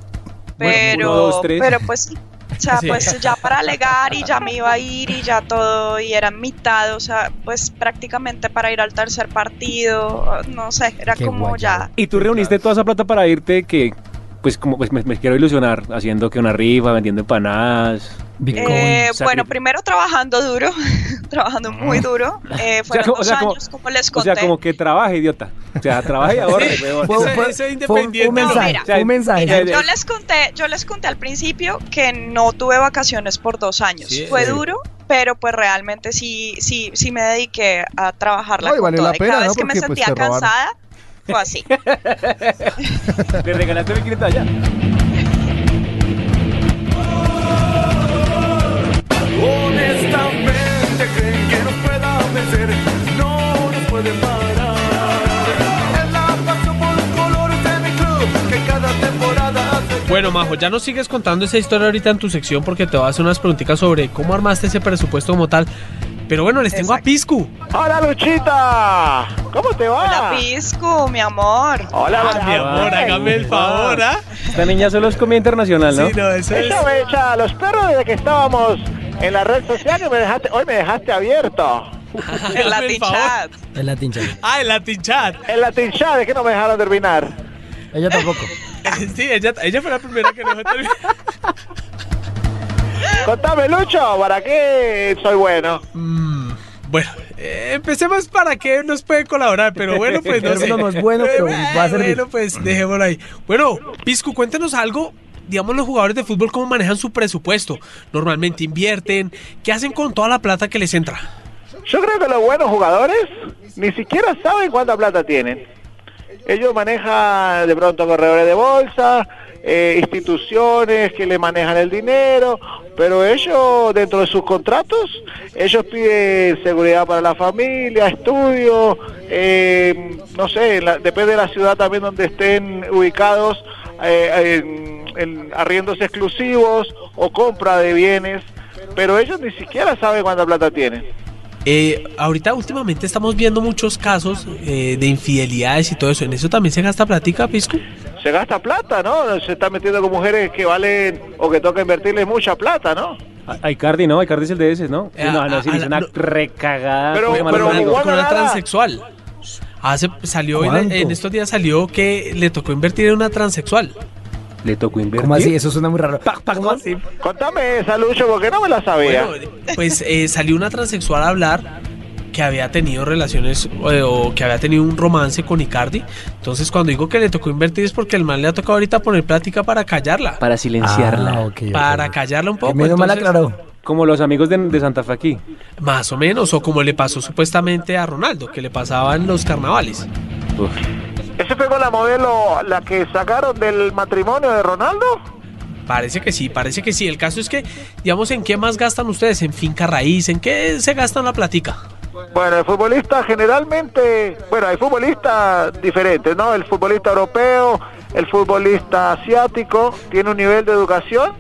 pero, uno, dos, tres. pero pues sí. O sea, Sí. pues ya para alegar y ya me iba a ir y ya todo, y era mitad, o sea, pues prácticamente para ir al tercer partido, no sé, era Qué como ya. Y tú reuniste toda esa plata para irte que, pues como pues me, me quiero ilusionar, haciendo que una rifa, vendiendo empanadas. Bitcoin. Eh, bueno, primero trabajando duro, trabajando muy duro. Eh, fueron como- dos o sea, como- años, como, les O conté. sea, como que trabaje, idiota. O sea, trabaje un- independiente. Un mensaje, mira. un mensaje. Mira, yo les conté, yo les conté al principio que no tuve vacaciones por dos años. Sí, Fue sí. duro, pero pues realmente sí, sí, sí me dediqué a trabajarla No, y con valió toda. la Y cada pena, vez ¿no? que me Porque, pues, sentía robaron. cansada, fue así. Le regalaste 1.500 allá. Honestamente creen que nos puedan vencer, no nos pueden parar. Es la pasión por los colores de mi club que cada temporada hace. Bueno, Majo, ya nos sigues contando esa historia ahorita en tu sección porque te voy a hacer unas preguntitas sobre cómo armaste ese presupuesto como tal. Pero bueno, les tengo a. Piscu. Hola Luchita, ¿cómo te va? Hola, Pisco, mi amor. Hola, Ah, mi amor, hágame el favor, ¿ah? Esta niña solo es comida internacional, ¿no? Sí, no, eso es. Me echa a los perros desde que estábamos en la red social y me dejaste, hoy me dejaste abierto. El el Latin favor. Chat. El Latin Chat. Ah, el Latin Chat. En la tinchada de que no me dejaron terminar. Ella tampoco. Sí, ella, ella fue la primera que nos terminar. Contame, Lucho, ¿para qué soy bueno? Mm, bueno, eh, empecemos para que nos pueden colaborar, pero bueno, pues no sé. término no es bueno, pero va a servir. Bueno, pues dejémoslo ahí. Bueno, Piscu, cuéntenos algo digamos, los jugadores de fútbol, cómo manejan su presupuesto. Normalmente invierten. ¿Qué hacen con toda la plata que les entra? Yo creo que los buenos jugadores ni siquiera saben cuánta plata tienen. Ellos manejan de pronto corredores de bolsa, eh, instituciones que le manejan el dinero, pero ellos dentro de sus contratos, ellos piden seguridad para la familia, estudios, eh, no sé, la- depende de la ciudad también donde estén ubicados, eh, en, en arriendos exclusivos o compra de bienes, pero ellos ni siquiera saben cuánta plata tienen. Eh, ahorita últimamente estamos viendo muchos casos eh, de infidelidades y todo eso. ¿En eso también se gasta platica, Pisco? se gasta plata, ¿no? Se está metiendo con mujeres que valen o que toca invertirles mucha plata, ¿no? A- Icardi, ¿no? Icardi es el de ese, ¿no? Eh, no, no, sí, a- a- una no. recagada. Con una transexual. Hace, salió en, en estos días salió que le tocó invertir en una transexual. Le tocó invertir. ¿Cómo así? Eso suena muy raro. ¿Cómo así? Contame esa, Lucho, porque no me la sabía. Bueno, pues eh, salió una transexual a hablar que había tenido relaciones eh, o que había tenido un romance con Icardi. Entonces, cuando digo que le tocó invertir es porque el man le ha tocado ahorita poner plática para callarla. Para silenciarla. Ah, ok, ok. Para callarla un poco. Menos mal aclaró. Como los amigos de, de Santa Fe aquí. Más o menos, o como le pasó supuestamente a Ronaldo, que le pasaba en los carnavales. Uf. ¿Ese fue con la modelo, la que sacaron del matrimonio de Ronaldo? Parece que sí, parece que sí. El caso es que, digamos, ¿en qué más gastan ustedes? ¿En finca raíz? ¿En qué se gastan la platica? Bueno, el futbolista generalmente, bueno, hay futbolistas diferentes, ¿no? El futbolista europeo, el futbolista asiático, tiene un nivel de educación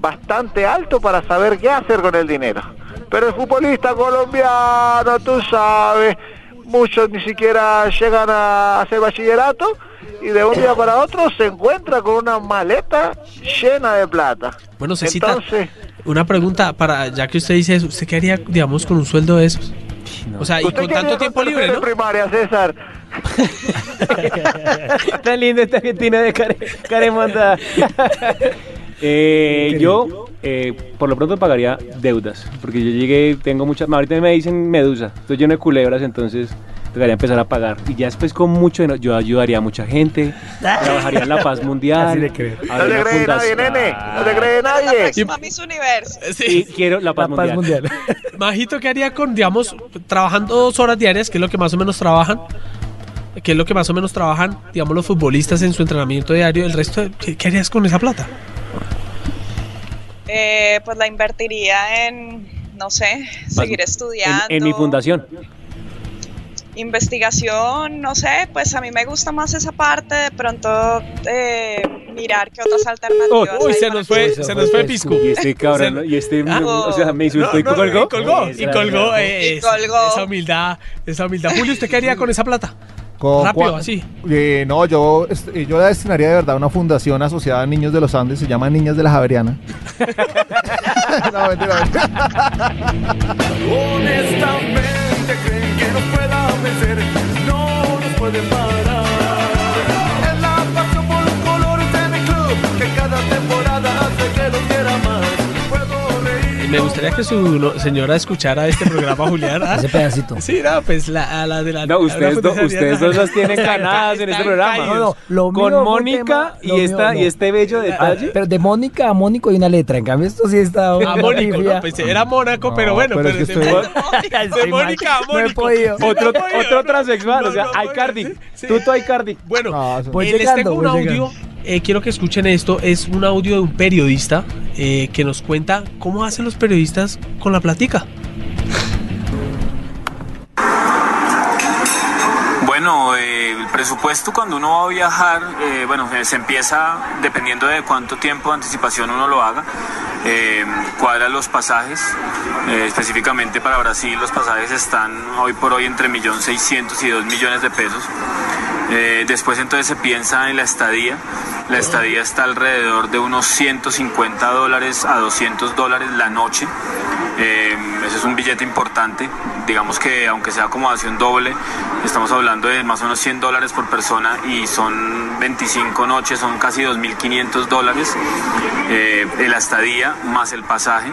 bastante alto para saber qué hacer con el dinero. Pero el futbolista colombiano, tú sabes, muchos ni siquiera llegan a hacer bachillerato y de un día para otro se encuentra con una maleta llena de plata. Bueno, Cecita, Entonces, una pregunta para, ya que usted dice eso, ¿usted qué haría, digamos, con un sueldo de esos? O sea, y ¿usted con tanto tiempo con libre, ¿no? primaria, César? Tan linda esta Argentina de Care, Caremonda. eh, yo, eh, por lo pronto, pagaría deudas. Porque yo llegué, tengo muchas. Ahorita me dicen medusa. Estoy lleno de culebras, entonces tocaría empezar a pagar. Y ya después, con mucho yo ayudaría a mucha gente. Trabajaría en la paz mundial. Le. No una cree nadie, nene. No te cree La nadie. próxima Miss Universo. Y Sí. quiero la paz, La paz mundial. mundial. Majito, ¿qué haría con, digamos, trabajando dos horas diarias, que es lo que más o menos trabajan? ¿Qué es lo que más o menos trabajan, digamos, los futbolistas en su entrenamiento diario? El resto, de- ¿qué, qué harías con esa plata? Eh, pues la invertiría en, no sé, seguir En, estudiando. en mi fundación. Investigación, no sé, pues a mí me gusta más esa parte, de pronto eh, mirar qué otras alternativas. Uy, hay se nos fue, se nos fue Pisco. Y este cabrón, y este, Ah. o sea, me insultó y No, no, colgó. y colgó, y colgó, eh, Y esa- colgó. Esa humildad, esa humildad. Julio, ¿usted qué haría con esa plata? Con Rápido, así. Eh, no, yo, eh, yo la destinaría de verdad a una fundación asociada a Niños de los Andes, se llama Niñas de la Javeriana. no, mentira, mentira. Honestamente creen que nos puedan vencer, no nos pueden parar. Es la pasión por los colores de mi club, que cada temporada Me gustaría que su señora escuchara este programa, Julián. ¿ah? Ese pedacito. Sí, no, pues la, a la de la. No, ustedes, do- ustedes dos las tienen ganadas en este programa. caídos. No, no, lo mío Con Mónica y, esta, y este bello Ah, detalle. pero de Mónica a Mónico hay una letra. En cambio, esto sí está. A Mónico. Pues era Mónaco, No, pero bueno, pero pero, es que de, estoy- de. Mónica a Mónico. no otro he podido, otro no. transexual, No, o sea, Icardi. sí, sí. Tú, tú, Icardi. Bueno, Voy eh, les tengo un audio. Eh, quiero que escuchen esto. Es un audio de un periodista eh, que nos cuenta cómo hacen los periodistas con la platica. Bueno, eh, el presupuesto cuando uno va a viajar, bueno, se empieza dependiendo de cuánto tiempo de anticipación uno lo haga. Cuadra los pasajes, específicamente para Brasil los pasajes están hoy por hoy entre 1.600.000 y 2 millones de pesos. Eh, después entonces se piensa en la estadía. La estadía está alrededor de unos 150 dólares a 200 dólares la noche. Eh, ese es un billete importante. Digamos que aunque sea acomodación doble, estamos hablando de más o menos 100 dólares por persona y son 25 noches, son casi 2.500 dólares eh, la estadía más el pasaje.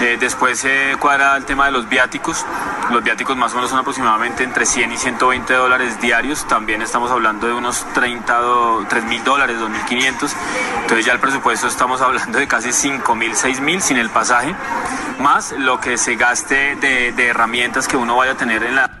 Eh, después se cuadra el tema de los viáticos. Los viáticos más o menos son aproximadamente entre 100 y 120 dólares diarios. También estamos hablando de unos 30, 3 mil dólares, 2.500. Entonces ya el presupuesto estamos hablando de casi 5 mil, 6 mil sin el pasaje, más lo que se gaste de, de herramientas que uno vaya a tener en la...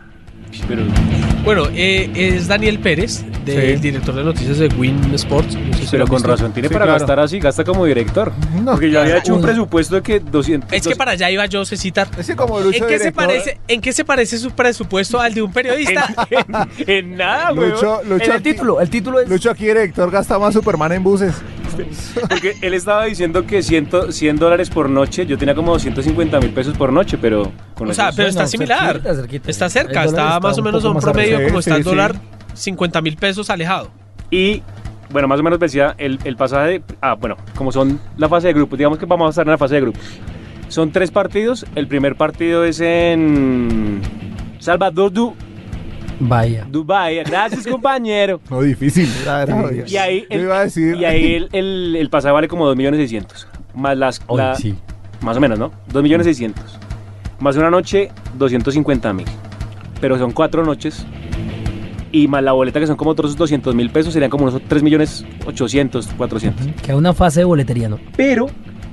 Bueno, eh, es Daniel Pérez, del director de noticias de Win Sports. No sé si Pero con visto. razón, tiene para gastar así, gasta como director. Porque yo había hecho un presupuesto de que 200. Es que para allá iba yo, Cecitar. como ¿En qué, se parece, ¿En qué se parece su presupuesto al de un periodista? en, nada, Lucho, Lucho aquí- el título es... Lucho aquí, director, gasta más Superman en buses. Porque él estaba diciendo que 100, 100 dólares por noche, yo tenía como 250 mil pesos por noche, pero... Con O sea, pero está similar. Está cerca, está más o menos a un promedio como está el dólar, 50 mil pesos alejado. Y bueno, más o menos decía el, el pasaje. Ah, bueno, como son la fase de grupos, digamos que vamos a estar en la fase de grupos. Son tres partidos. El primer partido es en Salvador du, Vaya. Dubai. Gracias, compañero. No, difícil. Era- era- Y ahí, el, iba a decir. y ahí el, el- el pasaje vale como 2 millones 600. Más las. Oye, la- sí. Más o menos, ¿no? 2 millones 600. Más una noche, 250 mil. Pero son cuatro noches. Y más la boleta, que son como otros 200 mil pesos, serían como unos 3 millones 800, 400. Queda una fase de boletería, ¿no? Pero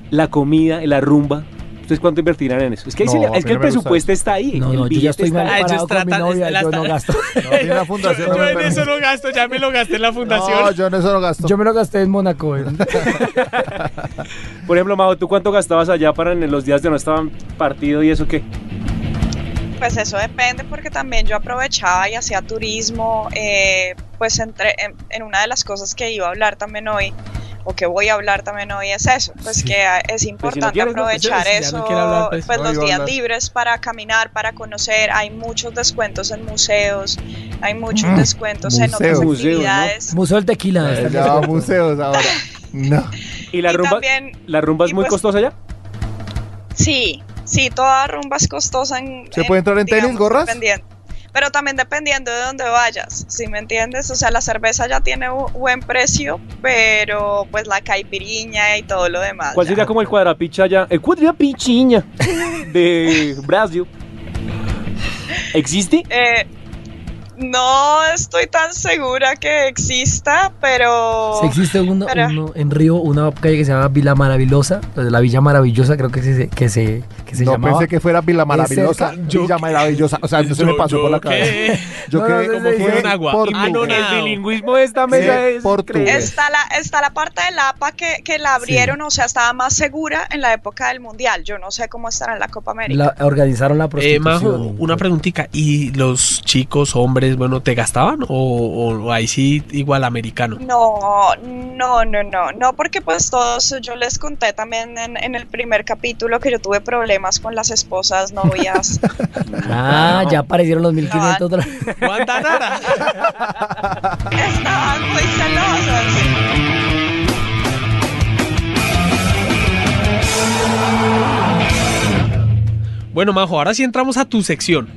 la comida, la rumba, ¿ustedes cuánto invertirán en eso? Es que, No, le- es que el no presupuesto está ahí. No, el no, yo ya estoy mal ahí. parado con mi novia, yo no gasto. la fundación yo, no me en eso no gasto, ya me lo gasté en la fundación. No, yo en eso no gasto. Yo me lo gasté en Mónaco. ¿eh? Por ejemplo, Majo, ¿tú cuánto gastabas allá para en los días de no estaban partido y eso qué? Pues eso depende porque también yo aprovechaba y hacía turismo, eh, pues entre, en, en una de las cosas que iba a hablar también hoy, o que voy a hablar también hoy es eso, pues que ah, es importante no, pues, aprovechar si ya eso, no quiere hablar, pues, pues no, los días libres para caminar, para conocer, hay muchos descuentos en museos, hay muchos Mm, descuentos en otras ¿no? actividades. Museo del Tequila. Eh, Ya va museos ahora. No. ¿Y la Y rumba, también- la rumba es muy pues- costosa allá? Sí, sí, toda rumba es costosa en... ¿Se puede entrar en tenis, digamos, gorras? dependiendo. Pero también dependiendo de dónde vayas, ¿sí me entiendes? O sea, la cerveza ya tiene un buen precio, pero pues la caipiriña y todo lo demás. ¿Cuál ya. sería como el cuadrapicha allá? El cuadrapichiña de Brasil. ¿Existe? Eh, no estoy tan segura que exista, pero... Sí, existe uno, pero- uno en Río, una calle que se llama Villa Maravillosa, pues, la Villa Maravillosa creo que se, que se, que se no llamaba. pensé que fuera Vila Maravillosa. cerca. Villa Maravillosa. O sea, no se me Yo- pasó yo por la qué. cabeza. Yo No, que no, Como fue en agua. Anonado. El bilingüismo de esta mesa Sí, es portugués. Está la, está la parte del APA que, que la abrieron, o sea, estaba más segura en la época del Mundial. Yo no sé cómo estará en la Copa América. La, organizaron la Eh, prostitución. Majo, una preguntita. ¿Y los chicos, hombres, bueno, te gastaban? ¿O, o- o ahí sí igual americano? No, no, no, no, no, porque pues todos, yo les conté también en, en el primer capítulo que yo tuve problemas con las esposas, novias. Ah, ya aparecieron los 1500 dólares. Guantanara. Estaban muy celosas. Bueno, Majo, ahora sí entramos a tu sección.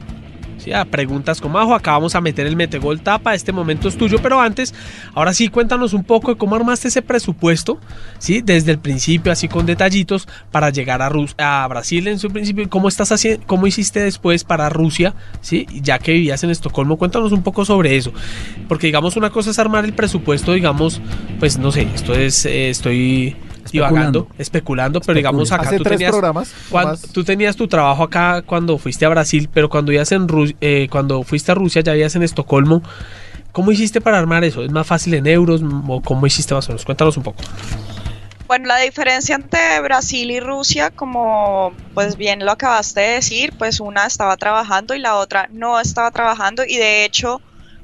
Preguntas con Majo. Acá vamos a meter el metegol tapa. Este momento es tuyo, pero antes, ahora sí, cuéntanos un poco de cómo armaste ese presupuesto, ¿sí? Desde el principio, así con detallitos, para llegar a, Rus- a Brasil en su principio. ¿Cómo, estás haciendo, ¿Cómo hiciste después para Rusia, ¿sí? Ya que vivías en Estocolmo, cuéntanos un poco sobre eso. Porque, digamos, una cosa es armar el presupuesto, digamos, pues no sé, esto es, eh, estoy divagando, especulando, pero digamos acá Hace tú tres tenías, programas, cuan- más. tú tenías tu trabajo acá cuando fuiste a Brasil, pero cuando ibas en Ru- eh, cuando fuiste a Rusia ya vivías en Estocolmo. ¿Cómo hiciste para armar eso? ¿Es más fácil en euros o cómo hiciste más o menos? Cuéntanos un poco. Bueno, la diferencia entre Brasil y Rusia, como pues bien lo acabaste de decir, pues una estaba trabajando y la otra no estaba trabajando y de hecho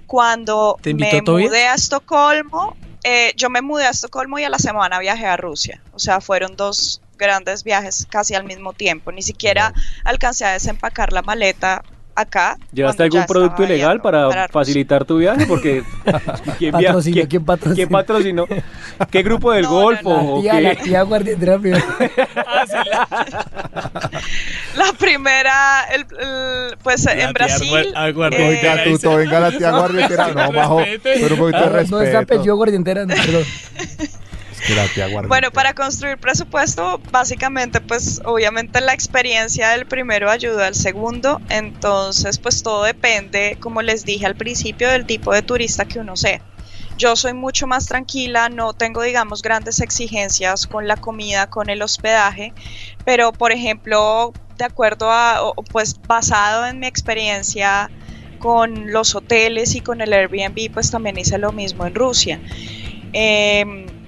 cuando ¿Te invitó me Tobias? mudé a Estocolmo, eh, yo me mudé a Estocolmo y a la semana viajé a Rusia, o sea, fueron dos grandes viajes casi al mismo tiempo, ni siquiera alcancé a desempacar la maleta acá. ¿Llevaste algún producto ilegal para, facilitar tu viaje? Porque ¿quién, Patrocinó, quién- ¿quién patrocinó? quién patrocinó? ¿Qué grupo del Golfo? La o tía, qué? la tía primera, el- el- pues en Brasil. eh, tuto, venga la tía guardientera. No, bajo, pero un poquito de Ah, respeto. No es apellido guardientera, no, perdón. Bueno, para construir presupuesto, básicamente, pues obviamente la experiencia del primero ayuda al segundo, entonces pues todo depende, como les dije al principio, del tipo de turista que uno sea. Yo soy mucho más tranquila, no tengo, digamos, grandes exigencias con la comida, con el hospedaje, pero por ejemplo, de acuerdo a, o- pues basado en mi experiencia con los hoteles y con el Airbnb, pues también hice lo mismo en Rusia. Em,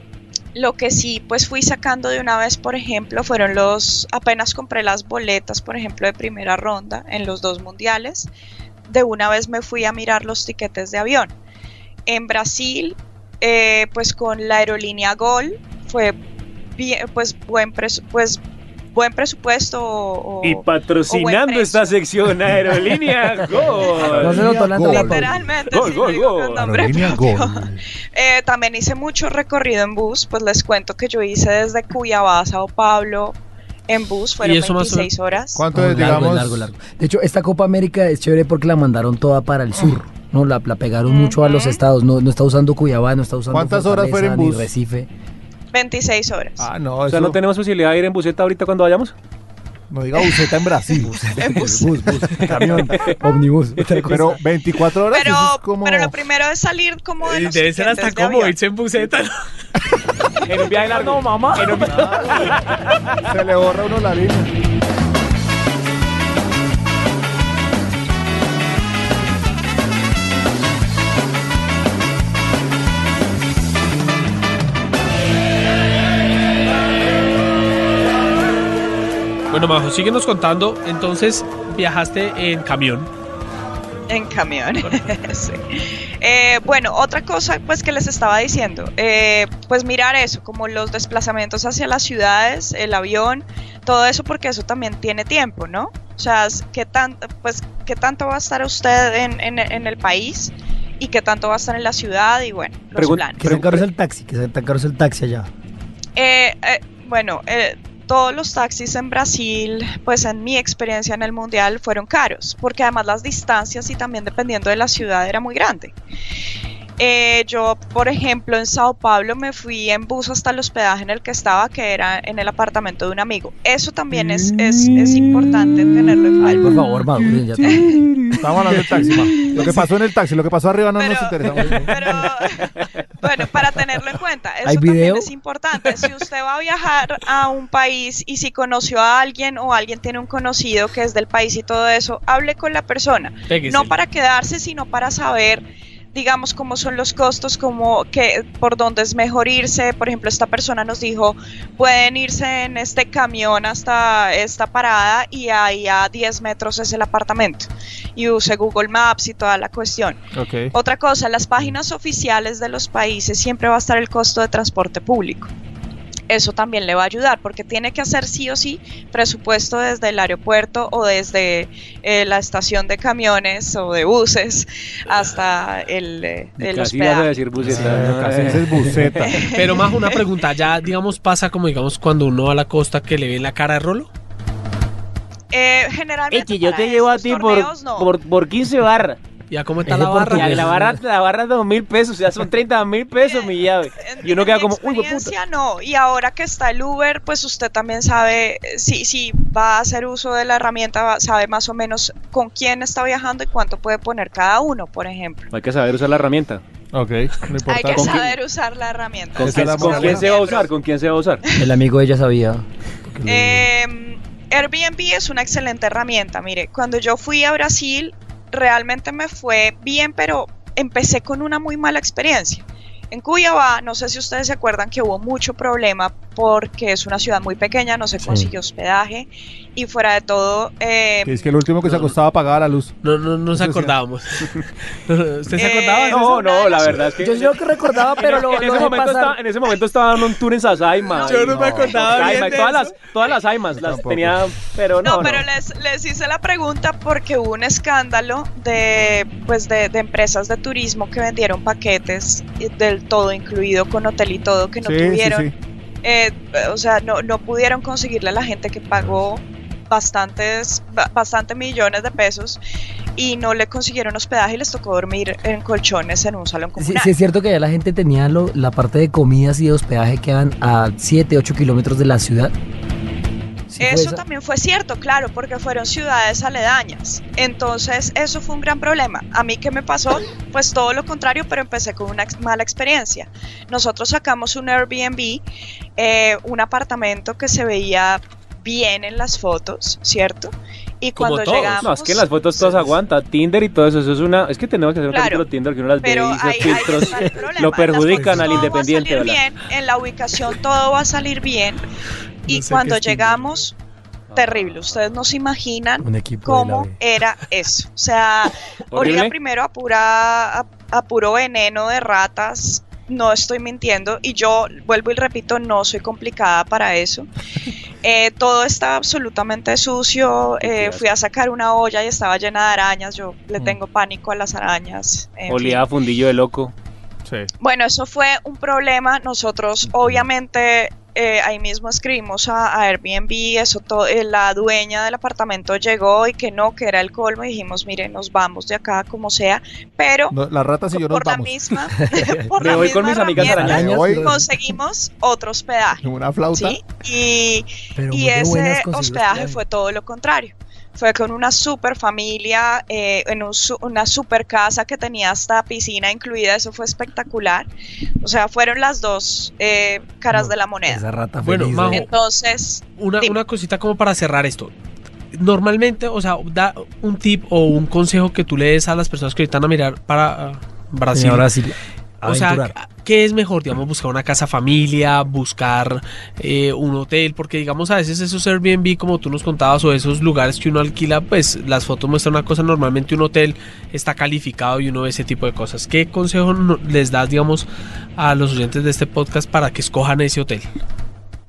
lo que sí, pues fui sacando de una vez, por ejemplo, fueron los, apenas compré las boletas, por ejemplo, de primera ronda en los dos mundiales, de una vez me fui a mirar los tiquetes de avión. En Brasil, eh, pues con la aerolínea Gol, fue bien, pues buen, pues, buen presupuesto o- Y patrocinando esta sección, Aerolínea Gol. Literalmente, Gol, gol, gol. Aerolínea. Gol. Eh, también hice mucho recorrido en bus, pues les cuento que yo hice desde Cuyabá a Sao Paulo en bus, fueron ¿Y eso más o 26 horas. ¿Cuánto es, largo, digamos? largo, largo. De hecho, esta Copa América es chévere porque la mandaron toda para el sur. No, la, la pegaron mucho a los estados. No, no está usando Cuyabá, no está usando ¿Cuántas horas fueron en bus? Recife. 26 horas. Ah, no, O sea, eso ¿no tenemos posibilidad de ir en buseta ahorita cuando vayamos? no diga buseta en Brasil. En bus. Bus, bus, camión, cosa. Pero 24 horas, Pero, eso es como... pero lo primero es salir como de los Debe ser hasta de avión. irse en buseta. En un viaje largo. No, mamá. En un viaje- Se le borra uno la línea. Bueno, Majo, síguenos contando. Entonces, viajaste en camión. En camión. Sí. Eh, bueno, otra cosa pues que les estaba diciendo, eh, pues mirar eso, como los desplazamientos hacia las ciudades, el avión, todo eso porque eso también tiene tiempo, ¿no? O sea, qué tan, pues qué tanto va a estar usted en, en- en el país y qué tanto va a estar en la ciudad y bueno, los Pregun- planes. Que tan caro es el taxi, que tan caro es el taxi allá. Eh, eh, bueno, eh, todos los taxis en Brasil, pues en mi experiencia en el mundial, fueron caros, porque además las distancias y también dependiendo de la ciudad era muy grande. Eh, yo, por ejemplo, en Sao Paulo me fui en bus hasta el hospedaje en el que estaba, que era en el apartamento de un amigo. Eso también es, es, es importante tenerlo en Ay, cuenta. por favor, maduren ya. Estamos hablando del taxi, ma. Lo que pasó en el taxi, lo que pasó arriba no nos interesa. Pero, bueno, para tenerlo en cuenta, eso ¿Hay también video? es importante. Si usted va a viajar a un país y si conoció a alguien o alguien tiene un conocido que es del país y todo eso, hable con la persona. No para quedarse, sino para saber digamos cómo son los costos, como que por dónde es mejor irse. Por ejemplo, esta persona nos dijo, pueden irse en este camión hasta esta parada y ahí a 10 metros es el apartamento. Y use Google Maps y toda la cuestión. Otra cosa, las páginas oficiales de los países siempre va a estar el costo de transporte público. Eso también le va a ayudar porque tiene que hacer sí o sí presupuesto desde el aeropuerto o desde eh, la estación de camiones o de buses hasta el, eh, el Casi vas a decir buseta. Casi dices buseta. Pero más una pregunta, ya digamos pasa como digamos cuando uno va a la costa que le ve la cara de rolo. Eh, generalmente que yo te llevo a ti por, no. por, por 15 barras. ¿Ya cómo está la barra? Ya, la barra, la barra es dos mil pesos, ya son 30 mil pesos mi llave. Y uno queda como, uy, puta. no. Y ahora que está el Uber, pues usted también sabe, eh, si, si va a hacer uso de la herramienta, va- sabe más o menos con quién está viajando y cuánto puede poner cada uno, por ejemplo. Hay que saber usar la herramienta. Ok, no importa. Hay que ¿Con quién- saber usar la herramienta. ¿Con, quién, es la con moraleja. quién se va a usar? ¿Con quién se va a usar? El amigo de ella sabía. Eh, Airbnb es una excelente herramienta. Mire, cuando yo fui a Brasil, realmente me fue bien, pero empecé con una muy mala experiencia. En Cuyabá, no sé si ustedes se acuerdan que hubo mucho problema porque es una ciudad muy pequeña, no se consiguió hospedaje y fuera de todo... eh, es que el último que se acostaba pagaba la luz. No, no nos sí. acordábamos. ¿Usted se Eh, acordaba? No, no, la verdad es que. Yo, yo que recordaba, pero en, lo, en ese momento estaba, en ese momento estaba dando un tour en Sasaima. Yo no me acordaba bien de todas eso. las, todas las Aimas las Tampoco. tenía, pero no. No, pero no. Les, les hice la pregunta porque hubo un escándalo de, pues de, de empresas de turismo que vendieron paquetes eh, del todo incluido con hotel y todo que no Sí, sí, tuvieron, sí. Eh, o sea, no, no pudieron conseguirle a la gente que pagó bastantes, ba- bastante millones de pesos y no le consiguieron hospedaje y les tocó dormir en colchones en un salón Sí, comunal. sí es cierto que ya la gente tenía lo- la parte de comidas y de hospedaje que van a 7, 8 kilómetros de la ciudad. Sí Eso también fue cierto, claro, porque fueron ciudades aledañas. Entonces, eso fue un gran problema. A mí, ¿qué me pasó? Pues todo lo contrario, pero empecé con una mala experiencia. Nosotros sacamos un Airbnb, eh, un apartamento que se veía bien en las fotos, ¿cierto? Y Como cuando todos. llegamos... No, es que en las fotos todas aguanta. Tinder y todo eso, eso es una. Es que tenemos que hacer un Claro. capítulo de Tinder que uno las ve Pero y esos ahí, ahí filtros lo perjudican las al todo independiente. Va a salir ¿verdad? bien, en la ubicación todo va a salir bien. Y No sé qué cuando llegamos, terrible. Ustedes no se imaginan cómo era eso. O sea, olía primero a, pura, a, a puro veneno de ratas. No estoy mintiendo. Y yo vuelvo y repito, no soy complicada para eso. Eh, todo estaba absolutamente sucio. eh, fui a sacar una olla y estaba llena de arañas. Yo le Mm. tengo pánico a las arañas. en fin. Olía a fundillo de loco. Sí. Bueno, eso fue un problema. Nosotros, obviamente, eh, ahí mismo escribimos a, a Airbnb. Eso to- eh, la dueña del apartamento llegó y que no, que era el colmo. Y dijimos, mire, nos vamos de acá como sea. Pero No, las ratas y yo nos por la vamos. misma, por Me la voy con misma mis amigas herramienta, arañas. Me voy. conseguimos otro hospedaje. Una flauta. ¿sí? Y, Pero ese hospedaje. fue todo lo contrario. Fue con una super familia, eh, en un su- una super casa que tenía hasta piscina incluida, eso fue espectacular. O sea, fueron las dos eh, caras de la moneda. Esa rata Bueno, feliz, Majo, ¿eh? Entonces, Una, una cosita como para cerrar esto. Normalmente, o sea, da un tip o un consejo que tú le des a las personas que ahorita van a mirar para ah, Brasil. O sea. ¿qué es mejor? Digamos, buscar una casa familia, buscar eh, un hotel, porque digamos a veces esos Airbnb, como tú nos contabas, o esos lugares que uno alquila, pues las fotos muestran una cosa, normalmente un hotel está calificado y uno ve ese tipo de cosas. ¿Qué consejo les das, digamos, a los oyentes de este podcast para que escojan ese hotel?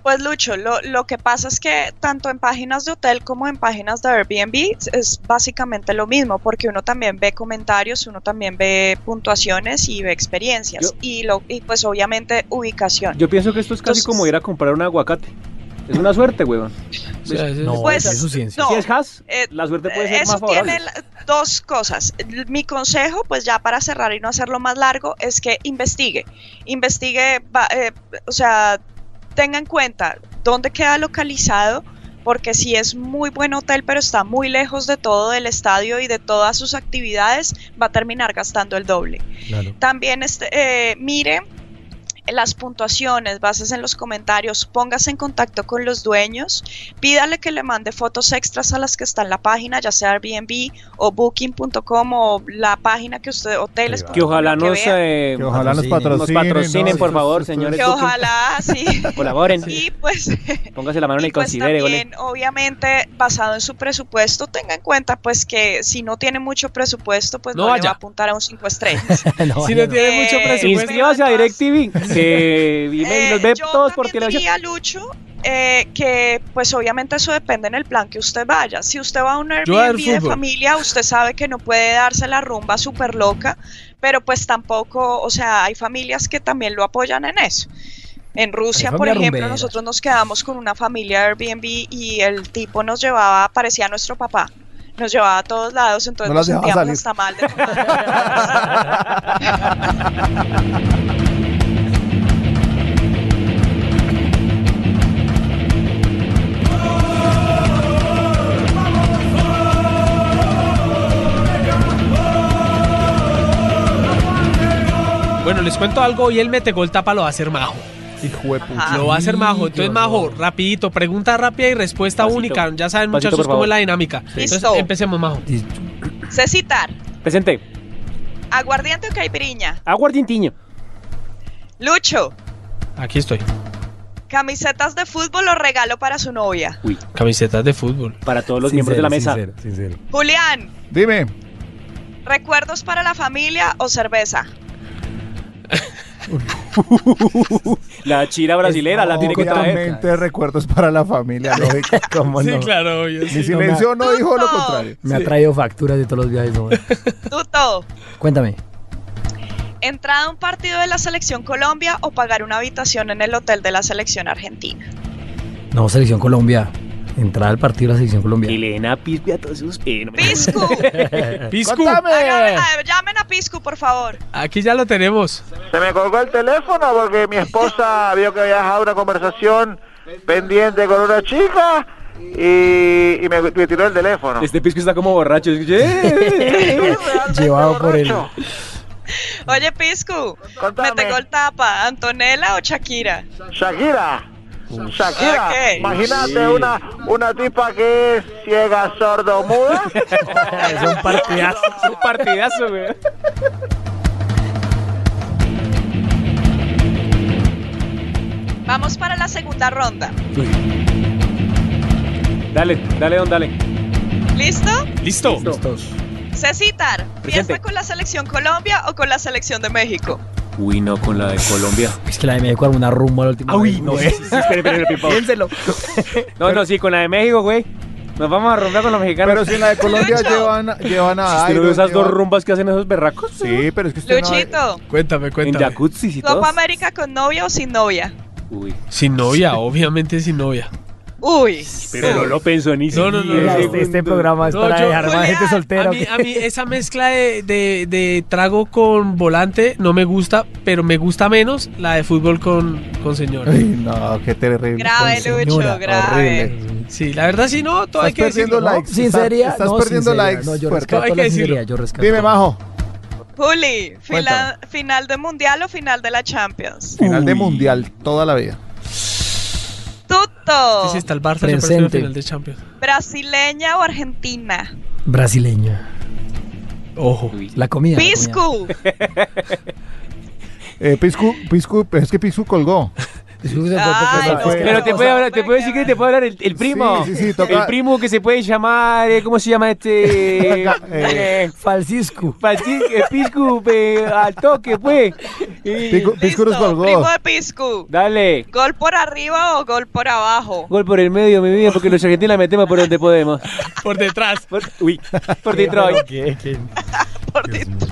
Pues Lucho, lo, lo que pasa es que tanto en páginas de hotel como en páginas de Airbnb es básicamente lo mismo, porque uno también ve comentarios, uno también ve puntuaciones y ve experiencias Yo- y, lo, y pues obviamente ubicación. Yo pienso que esto es casi Entonces- como ir a comprar un aguacate. Es una suerte, weón. O sea, es- No, Pues, eso es ciencia. no, si es has, eh, la suerte puede ser Eso más favorable. tiene la- dos cosas. Mi consejo, pues ya para cerrar y no hacerlo más largo, es que investigue. Investigue, va- eh, o sea, tenga en cuenta dónde queda localizado, porque si es muy buen hotel, pero está muy lejos de todo el estadio y de todas sus actividades, va a terminar gastando el doble. Claro. También este, eh, mire las puntuaciones, bases en los comentarios, póngase en contacto con los dueños, pídale que le mande fotos extras a las que está en la página, ya sea Airbnb o Booking.com o la página que usted, hoteles. Que ojalá lo nos, eh, Que ojalá nos Patrocinen. nos patrocinen. ¿no? por favor, señores. Que Booking. ojalá, sí. Colaboren. Y pues, Póngase la mano en y el pues considere, gole. también, obviamente, basado en su presupuesto, tenga en cuenta pues que si no tiene mucho presupuesto, pues No no, le va a apuntar a un 5 estrellas. No, si no tiene Eh, mucho presupuesto. Inscríbase a DirecTV, que y Eh, nos ve yo todos por televisión. Lucho, eh, que pues obviamente eso depende en el plan que usted vaya. Si usted va a un Airbnb de familia, usted sabe que no puede darse la rumba súper loca, pero pues tampoco, o sea, hay familias que también lo apoyan en eso. En Rusia, por ejemplo, rumberas. nosotros nos quedamos con una familia Airbnb y el tipo nos llevaba, parecía nuestro papá. Nos llevaba a todos lados, entonces No nos sentíamos hasta mal de les cuento algo y el metegol tapa lo va a hacer Majo. Hijo de puta. Lo va a hacer Majo. Entonces, Majo, rapidito, pregunta rápida y respuesta Pasito. única. Ya saben, Pasito, muchachos, cómo es la dinámica. Entonces, Listo. empecemos, Majo. Cecitar, Presente. aguardiente o caipiriña. Aguardientiño. Lucho, Aquí estoy. ¿Camisetas de fútbol o regalo para su novia? Uy, Camisetas de fútbol. para todos los miembros de la mesa. Sincero, sincero. Julián, Dime. ¿recuerdos para la familia o cerveza? La chira brasilera la tiene que traer. Obviamente recuerdos para la familia, lógico. ¿Cómo Sí, no? claro, obvio. Mi sí. silencio no dijo lo contrario. Me ha traído facturas de todos los viajes. ¿no? Tuto, Cuéntame. ¿entrada a un partido de la selección Colombia o pagar una habitación en el hotel de la selección argentina? No, Selección Colombia. Entrada al partido de la Selección Colombia. Elena Pispe a todos sus eh, no me- Piscu, Piscu, ah, llamen a Piscu, por favor. aquí ya lo tenemos. Se me colgó el teléfono porque mi esposa vio que había dejado una conversación pendiente con una chica y, y me, me tiró el teléfono. Este pisco está como borracho. Llevado por el. Oye, Piscu, Contame. me tengo el tapa, ¿Antonella o Shakira? Shakira. Shakira, Ok. imagínate una, una tipa que es ciega, sordo, muda. Es un partidazo. Es un partidazo, güey. Vamos para la segunda ronda. Dale, dale, don, dale. ¿Listo? Listo. Listos. Cecitar, ¿fiesta Presente. con la selección Colombia o con la selección de México? Uy, no, con la de Colombia. Es que la de México armó una rumba la última Uy, vez, no, güey. espere, Pipo. Piénselo. No, no, sí, con la de México, güey. Nos vamos a romper con los mexicanos. Pero si en la de Colombia Lucho. llevan, llevan a ¿Usted no ve esas dos llevan- rumbas que hacen esos berracos? Sí, pero es que usted no... Luchito, Cuéntame, En cuéntame. jacuzzi y todo. ¿Copa América con novia o sin novia? Uy, Sin novia, obviamente sin novia. Uy, pero no lo pensó ni No, no, no, siquiera. no, Este, este programa es No, para yo- dejar más gente Julián, soltera. A mí, a mí esa mezcla de, de- de trago con volante no me gusta, pero me gusta menos la de fútbol con, con señor. Ay, no, qué terrible. grave, Lucho, grave. horrible. Sí, la verdad sí, no, todo hay Estás que perdiendo decirlo. likes. Sinceridad. Estás no, perdiendo sinceridad. likes No, yo rescato Hay que la decirlo. sinceridad. Yo rescato. Dime, Majo. Juli, final, final de Mundial o final de la Champions? Final de Uy. mundial toda la vida. Tuto, Sí, sí, está el Barça Presente. final de Champions. ¿brasileña o argentina? Brasileña. Ojo. La comida. la comida. Piscu, Eh, Piscu, Piscu, es que Piscu colgó. Ay, no, Pero te puede, hablar, te puede decir que te puede hablar el, el primo. Sí, sí, sí, toca- El primo que se puede llamar, eh, ¿cómo se llama este? Eh, eh, Francisco. Francis- eh, Piscu, eh, al toque, pues. Piscu, Piscu nos listo, colgó. primo de Piscu. Dale. ¿Gol por arriba o gol por abajo? Gol por el medio, mi vida, porque los argentinos la metemos por donde podemos. Por detrás. Por- uy, por Detroit. Por dentro.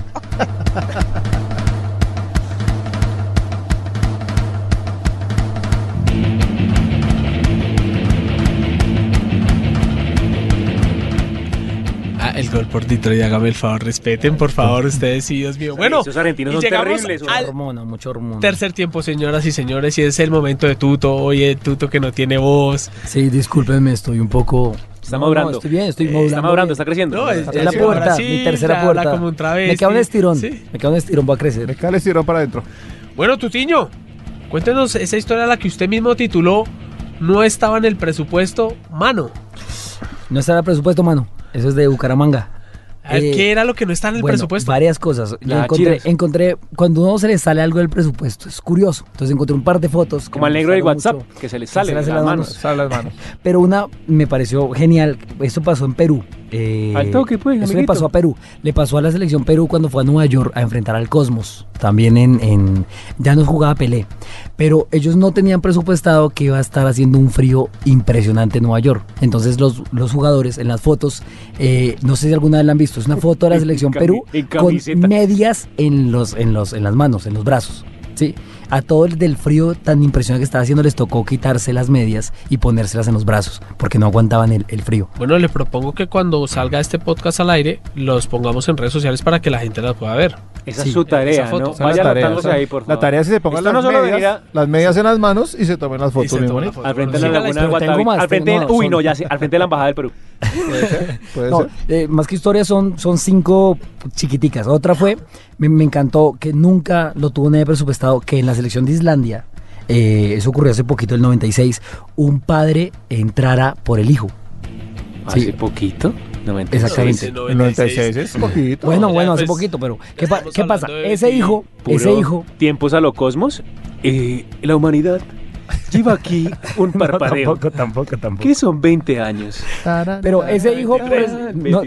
El gol por Detroit, hágame el favor, respeten, por favor, ustedes, sí, Dios mío. Bueno, Esos argentinos y son llegamos terribles. al Hormona, mucho hormona. tercer tiempo, señoras y señores, y es el momento de Tuto. Oye, Tuto que no tiene voz. Sí, discúlpenme, estoy un poco. Está No, madurando. no, estoy bien, estoy Eh, madurando. Está madurando, está creciendo. No, es- Es la puerta, sí, mi tercera puerta. como un travesti. Me queda un estirón. Sí. Me queda un estirón, va a crecer. Me cae el estirón para adentro. Bueno, Tutiño, cuéntenos esa historia a la que usted mismo tituló No estaba en el presupuesto, mano. No está en el presupuesto, mano. Eso es de Bucaramanga. A ver, Eh, ¿Qué era lo que no está en el bueno, presupuesto? Varias cosas. Yo encontré, encontré, cuando uno se le sale algo del presupuesto, es curioso. Entonces encontré un par de fotos. Como al negro del WhatsApp, mucho. que se le sale se le de sale las las manos. Sale las manos. Pero una me pareció genial. Esto pasó en Perú. Eh, Al toque, pues, Eso le pasó a Perú. Le pasó a la selección Perú cuando fue a Nueva York a enfrentar al Cosmos. También en, en- ya no jugaba Pelé. Pero ellos no tenían presupuestado que iba a estar haciendo un frío impresionante en Nueva York. Entonces los, los jugadores en las fotos, eh, no sé si alguna vez la han visto, es una foto de la selección Perú con medias en los, en los, en las manos, en los brazos. Sí. A todo el del frío tan impresionante que estaba haciendo les tocó quitarse las medias y ponérselas en los brazos porque no aguantaban el, el frío. Bueno, le propongo que cuando salga este podcast al aire, los pongamos en redes sociales para que la gente las pueda ver. Esa Sí, es su tarea. ¿no? Vaya la tarea, ahí, por favor. La tarea es que se pongan Esto las, no medias, venirá- las medias en las manos y se tomen las fotos bien bonitas. foto. Al frente de la laguna Al frente, uy, son- no, ya sé, al frente de la embajada del Perú. Puede ser, puede No, ser. eh, más que historias son, son cinco chiquiticas. Otra fue, me, me encantó que nunca lo tuvo nadie presupuestado, que en la selección de Islandia, eh, eso ocurrió hace poquito, el 96, un padre entrara por el hijo. Hace Sí. poquito. No me Exactamente. Ese El 96 es poquito. Bueno, ya, bueno, hace pues, poquito, pero ¿qué, pa- qué pasa? Ese hijo, ese hijo, Tiempos a lo cosmos. Eh, la humanidad Lleva aquí un parpadeo. tampoco, tampoco, tampoco. ¿Qué son 20 años? Pero ese hijo, pues, no,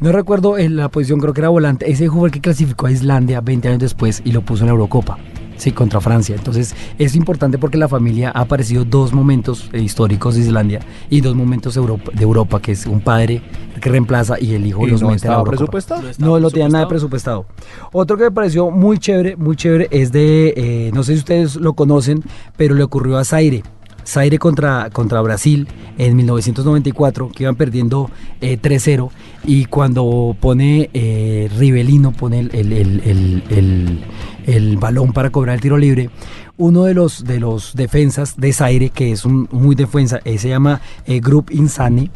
no recuerdo en la posición, creo que era volante. Ese hijo fue el que clasificó a Islandia 20 años después y lo puso en la Eurocopa. Sí, contra Francia. Entonces es importante porque la familia ha aparecido dos momentos eh, históricos de Islandia y dos momentos Europa- de Europa, que es un padre que reemplaza y el hijo ¿Y los no mete a presupuestado? No, No no, tenía nada presupuestado. Otro que me pareció muy chévere, muy chévere, es de, eh, no sé si ustedes lo conocen, pero le ocurrió a Zaire. Zaire contra, contra Brasil en 1994, que iban perdiendo eh, 3-0, y cuando pone eh, Rivelino, pone el, el- el- el- balón para cobrar el tiro libre, uno de los, de los defensas de Zaire, que es un muy defensa, eh, se llama eh, Group Insani,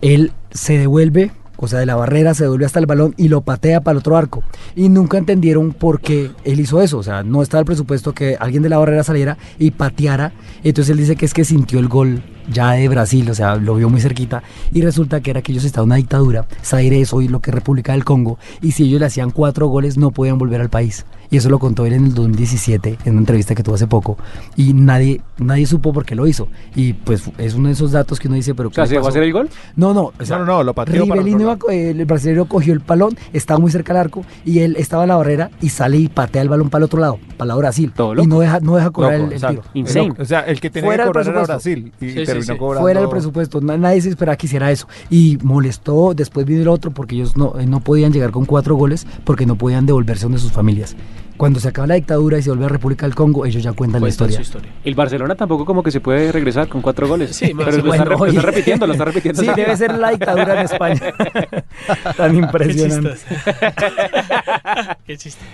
él se devuelve, o sea, de la barrera se devuelve hasta el balón y lo patea para el otro arco. Y nunca entendieron por qué él hizo eso. O sea, no estaba el presupuesto que alguien de la barrera saliera y pateara. Entonces él dice que es que sintió el gol ya de Brasil, o sea, lo vio muy cerquita. Y resulta que era que ellos estaban en una dictadura. Zaire es hoy lo que es República del Congo. Y si ellos le hacían cuatro goles, no podían volver al país. Y eso lo contó él en el 2017, en una entrevista que tuvo hace poco. Y nadie, nadie supo por qué lo hizo. Y pues es uno de esos datos que uno dice, pero O sea, ¿qué ¿se pasó? hacer el gol? No, no, o sea, No, no, no, lo pateó para Rivelino eh, el brasileño cogió el balón, estaba muy cerca del arco y él estaba en la barrera y sale y patea el balón para el otro lado, para el de Brasil. y no deja, no deja cobrar Loco, el, el tiro. Insane. O sea, el que tenía Fuera que cobrar era. Brasil y terminó cobrando. Fuera del presupuesto, na- nadie se esperaba que hiciera eso. Y molestó, después vino el otro porque ellos no, eh, no podían llegar con cuatro goles porque no podían devolverse donde sus familias. Cuando se acaba la dictadura y se vuelve a República del Congo, ellos ya cuentan la historia. El Barcelona tampoco como que se puede regresar con cuatro goles. Sí, pero sí, lo, bueno, está, re- lo oye. está repitiendo, lo está repitiendo. Sí, debe ser la dictadura en España. Tan impresionante. Qué chiste.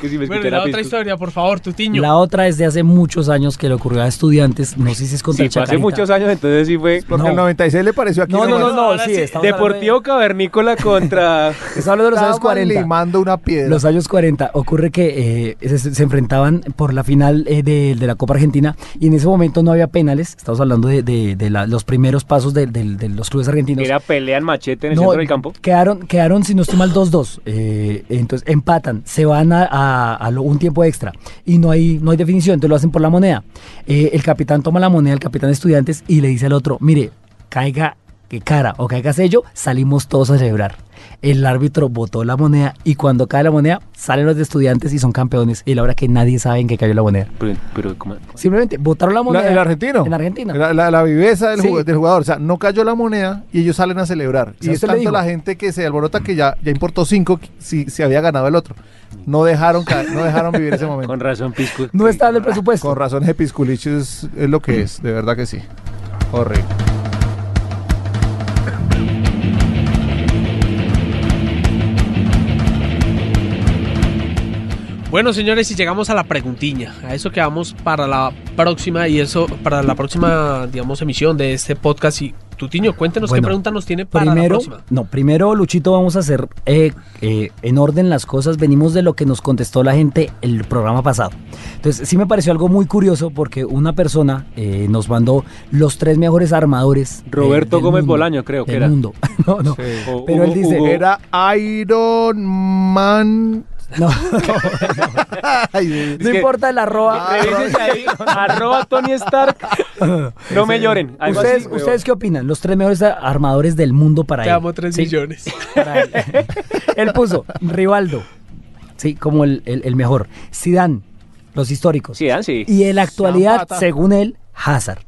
Que si me Bueno, la otra historia, por favor, Tutiño. La otra es de hace muchos años que le ocurrió a estudiantes, no sé si es contra Sí, hace muchos años, entonces sí fue. Porque el 96 le pareció aquí. No, no, no, nomás. no, sí, estamos Deportivo Cavernícola contra. Estamos hablando de los años Estaban 40. limando una piedra. Los años 40. Ocurre que eh, se, se enfrentaban por la final eh, de, de la Copa Argentina y en ese momento no había penales. Estamos hablando de, de- de la- los primeros pasos de, de- de los clubes argentinos. Era pelea en machete en el No, centro del campo. Quedaron, quedaron, si no estoy mal, 2-2. Eh, entonces empatan, se van a, a- un tiempo extra y no hay, no hay definición, entonces lo hacen por la moneda. Eh, el capitán toma la moneda, el capitán de estudiantes, y le dice al otro, mire, caiga que cara o caiga sello, salimos todos a celebrar. El árbitro botó la moneda y cuando cae la moneda, salen los de estudiantes y son campeones. Y la hora que nadie sabe en qué cayó la moneda. Pero, pero ¿cómo? Simplemente botaron la moneda. La- el argentino. En Argentina. La, la- la viveza del, Sí. jug- del jugador. O sea, no cayó la moneda y ellos salen a celebrar. sea, y es tanto dijo. la gente que se alborota que ya, ya importó cinco que- si se había ganado el otro. No dejaron, ca- no dejaron vivir ese momento. Con razón, Pisco. No está en el presupuesto. Con razón, Pisculich es, es lo que es. De verdad que sí. Horrible. Bueno, señores, y llegamos a la preguntiña, a eso que vamos para la próxima y eso para la próxima, digamos, emisión de este podcast. Y Tutiño, cuéntenos qué pregunta nos tiene para la Primero, próxima. no, primero, Luchito, vamos a hacer eh, eh, en orden las cosas. Venimos de lo que nos contestó la gente el programa pasado. Entonces, sí me pareció algo muy curioso porque una persona eh, nos mandó los tres mejores armadores. de- Roberto del Gómez mundo, Bolaño, creo que del era. mundo. no, no. Pero él dice. Hugo- Era Iron Man. No, no importa el arroba. Ahí, arroba Tony Stark. No me lloren. ¿Ustedes, así, weón. ¿Ustedes qué opinan? Los tres mejores armadores del mundo para Te él. amo 3 Sí, millones. para él. él puso Rivaldo. Sí, como el, el- el mejor. Zidane, los históricos. Zidane, sí. Y en la actualidad, según él, Hazard.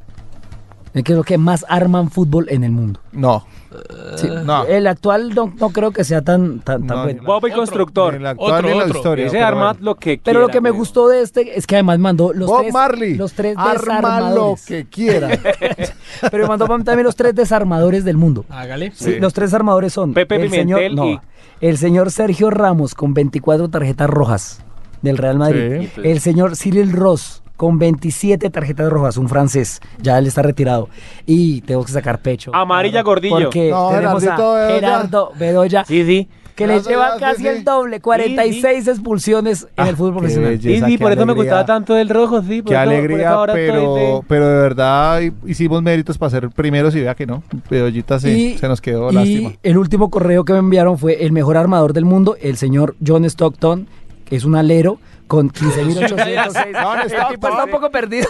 El que es lo que más arman fútbol en el mundo. No. Sí, No. El actual no, no creo que sea tan, tan, tan No, bueno. Bob el constructor. En la actual Otro, en la otro. historia. Ese pero arma bueno. lo que Pero lo quiera, que me gustó de este es que además mandó los Bob tres, Marley. los tres Arma lo que quiera. Pero mandó también los tres desarmadores del mundo. Hágale. Sí, Los tres armadores son Pepe el, señor, Pimentel no, y- el señor Sergio Ramos con 24 tarjetas rojas del Real Madrid. Sí. El señor Cyril Ross con 27 tarjetas rojas, un francés, ya él está retirado. Y tengo que sacar pecho. Amarilla Gordillo. Porque No, tenemos Gerardito a Bedoya. Gerardo Bedoya, Sí, sí. que le lleva casi sí. el doble, 46 expulsiones en el fútbol profesional. belleza. Sí, sí, por eso me gustaba tanto el rojo, sí. por Qué eso- por eso alegría, ahora pero, de- pero de verdad hicimos méritos para ser primeros y vea que no. Bedollita se, Y- se nos quedó y lástima. el último correo que me enviaron fue el mejor armador del mundo, el señor John Stockton, que es un alero con 15.806. No, no, el stop, tipo está un poco perdido.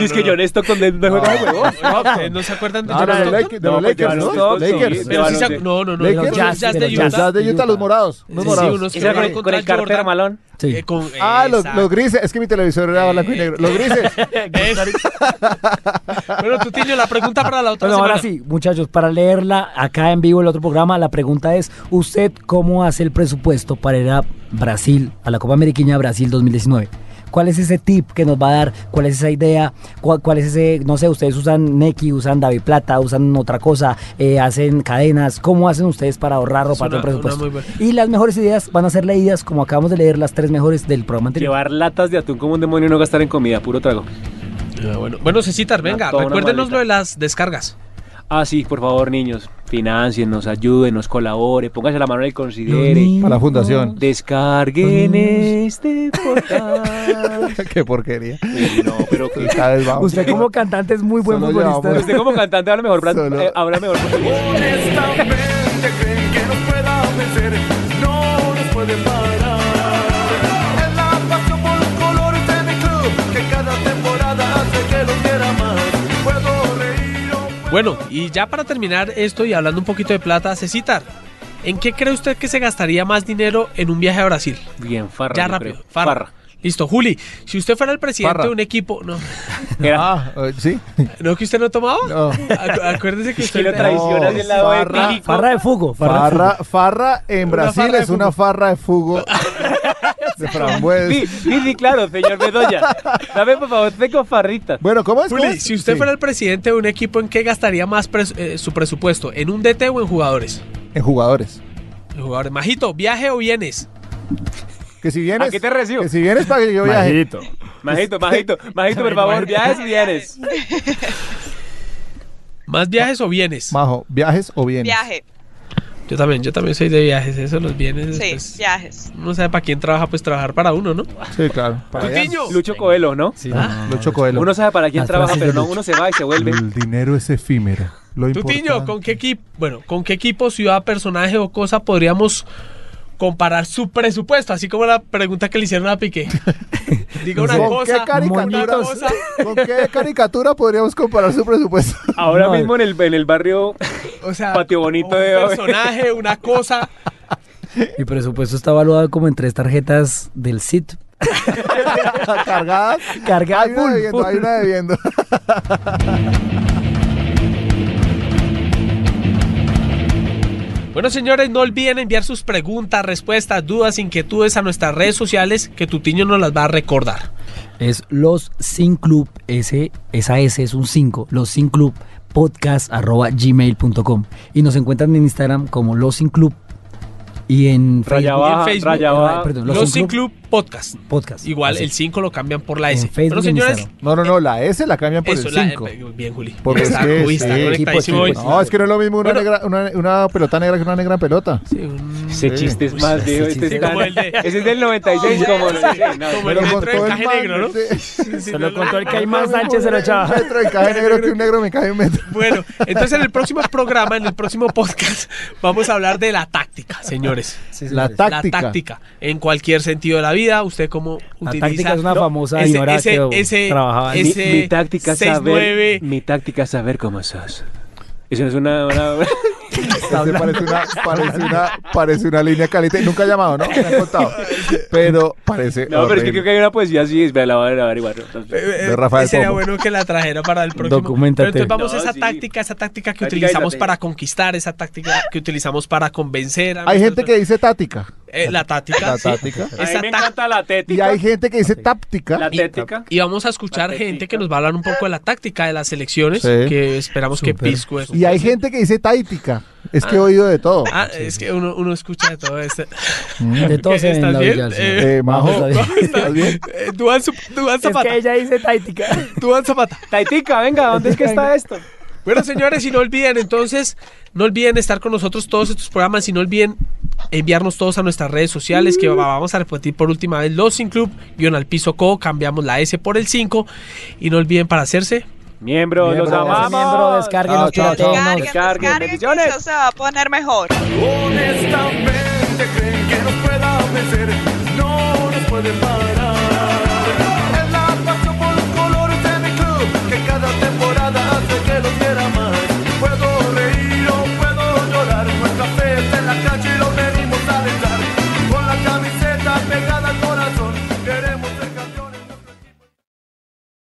Y es que John Stockton juega huevos. ¿Ustedes ¿No se acuerdan de No, John no, de Stockton? Lakers, de los No, pues, Lakers, de ¿no? Lakers. sí, Pero sí se- baloncesto. no, no, no, Jazz de Utah. Jazz de Utah, los morados. Los morados. con el, Carter Jordan. Malón. Sí. Eh, con- Ah, los, los grises. Es que mi televisor era blanco y negro. Los grises. Bueno, Tutiño, la pregunta para la otra Bueno, semana. ahora sí, muchachos, para leerla acá en vivo el otro programa, la pregunta es, ¿usted cómo hace el presupuesto para ir a Brasil, a la Copa Ameriquina Brasil 2019? ¿Cuál es ese tip que nos va a dar? ¿Cuál es esa idea? ¿Cuál, cuál es ese, no sé, ustedes usan Neki, usan David Plata, usan otra cosa, eh, hacen cadenas? ¿Cómo hacen ustedes para ahorrar o para el presupuesto? Y las mejores ideas van a ser leídas, como acabamos de leer, las tres mejores del programa anterior. Llevar latas de atún como un demonio y no gastar en comida, puro trago. Ah, bueno, bueno, Cecitar, venga, recuérdenos lo de las descargas. Ah, sí, por favor, niños, financien, nos ayuden, nos colabore, póngase la mano y considere. Para la fundación. Descarguen este podcast. Qué porquería. Sí, no, pero que... Cada vez vamos. Usted como cantante es muy buen Solo futbolista. llevamos- Usted como cantante habla mejor, Brad- Solo- eh, habla mejor. Honestamente creen que nos pueda vencer, no nos pueden parar. Bueno, y ya para terminar esto y hablando un poquito de plata, Cecitar, ¿en qué cree usted que se gastaría más dinero en un viaje a Brasil? Bien, farra. Ya rápido, creo. farra. Listo, Juli, si usted fuera el presidente Farra. de un equipo, no, Ah, eh, sí. ¿no que usted no tomaba? No. Acu- acuérdese que usted lo traiciona No, del lado farra-. Farra de fugo. Farra, de Farra, fugo. farra en Una Brasil farra es una farra de fugo de frambuesa. Sí, sí, sí, claro, señor Bedoya. Dame, por favor, tengo farritas. Bueno, ¿cómo es? ¿Cómo Juli, es? si usted Sí, fuera el presidente de un equipo, ¿en qué gastaría más pres- eh, su presupuesto? ¿En un DT o en jugadores? En jugadores. En jugadores. Majito, ¿viaje o vienes? Que si vienes. ¿A qué te recibo? Que si vienes para que yo viaje. Majito. Majito, majito, majito, por favor, viajes y vienes. ¿Más viajes o vienes? Majo, ¿viajes o vienes? Viaje, Yo también, yo también soy de viajes, eso, los bienes. sí, pues, viajes. uno sabe para quién trabaja, pues trabajar para uno, ¿no? Sí, claro. Para. Lucho Coelho, ¿no? Sí. Ah. Lucho Coelho. Uno sabe para quién Las trabaja, pero no, uno se va y se vuelve. El dinero es efímero. Lo Tutiño, importante- ¿con qué equipo, bueno, con qué equipo, ciudad, personaje o cosa podríamos comparar su presupuesto? Así como la pregunta que le hicieron a Piqué. Diga una ¿Con cosa, qué caricatura? cosa. ¿Con qué caricatura podríamos comparar su presupuesto? Ahora No, mismo en el, en el barrio O sea, Patio Bonito un de- personaje, una cosa. Mi presupuesto está evaluado como en tres tarjetas del CIT. ¿Cargadas? Cargada Hay una debiendo, hay una debiendo. Bueno, señores, no olviden enviar sus preguntas, respuestas, dudas, inquietudes a nuestras redes sociales que Tutiño nos las va a recordar. Es los Sin Club, ese, esa S es un 5, los Sin Club podcast arroba gmail.com y nos encuentran en Instagram como los Sin Club y en Facebook, baja, en Facebook, raya eh, baja. perdón, Los, Los Sin Sin Club Podcast. podcast. Igual Así. el 5 lo cambian por la S. En Facebook señores. No, no, no, la S la cambian por eso, el la- 5. eh, bien, Juli. Porque está, es que está sí. conectadísimo Equipo. No, es que no es lo mismo una, Bueno. negra, una, una pelota negra que una negra pelota. Sí, un- Ese Sí. chiste es más ese viejo. Este sí, está- como el de- Ese es del 96, como el- metro de todo el encaje man- negro, ¿no? Se lo contó el Caimán Sánchez, se lo echaba. Un metro de encaje negro que un negro me cae un metro. Bueno, entonces en el próximo programa, en el próximo podcast, vamos a hablar de la táctica, señores. La táctica. La táctica. En cualquier sentido de la vida, usted cómo La utiliza. táctica es una ¿no? famosa ese, señora ese, que ese, trabajaba en- Mi, ese mi táctica es 6'9". saber, mi táctica es saber cómo sos. Eso no es una, una- Este parece una, parece una, parece una línea caliente. Nunca ha llamado, ¿no? Me han contado. Pero parece. No, pero es que creo que hay una poesía así, es, la voy a averiguar. entonces. Eh, De Rafael sería bueno que la trajera para el próximo. Documéntate. Pero entonces vamos a esa sí. táctica, esa táctica que Táctica y utilizamos para conquistar, esa táctica que utilizamos para convencer. a Hay gente que dice táctica. Eh, la táctica. La sí. táctica. A mí Esa me encanta la Y tética. hay gente que dice táctica. La tética. Y vamos a escuchar gente que nos va a hablar un poco de la táctica de las elecciones, Sí. que esperamos que. Pisco eso. Y hay gente que dice táctica. Es que he oído de todo. Ah, es que uno, uno escucha de todo esto. De todo ¿Qué, se ¿Estás la bien? Eh, Eh, Majo, Está bien. ¿estás bien? Duan Duan Es Zapata. que ella dice táctica. Duan Zapata. Taitica, venga, ¿dónde es que está esto? Bueno, señores, y no olviden entonces, no olviden estar con nosotros todos estos programas y no olviden enviarnos todos a nuestras redes sociales que vamos a repetir por última vez los sin club, guion al piso co, cambiamos la S por el 5 y no olviden para hacerse Miembro, los Miembro, amamos. Miembro, descárguenos, Chao, chao, chao. piratenos. Descarguen, descarguen, descarguen, bendiciones. esto se va a poner mejor. Honestamente creen que nos pueda vencer, no puede parar.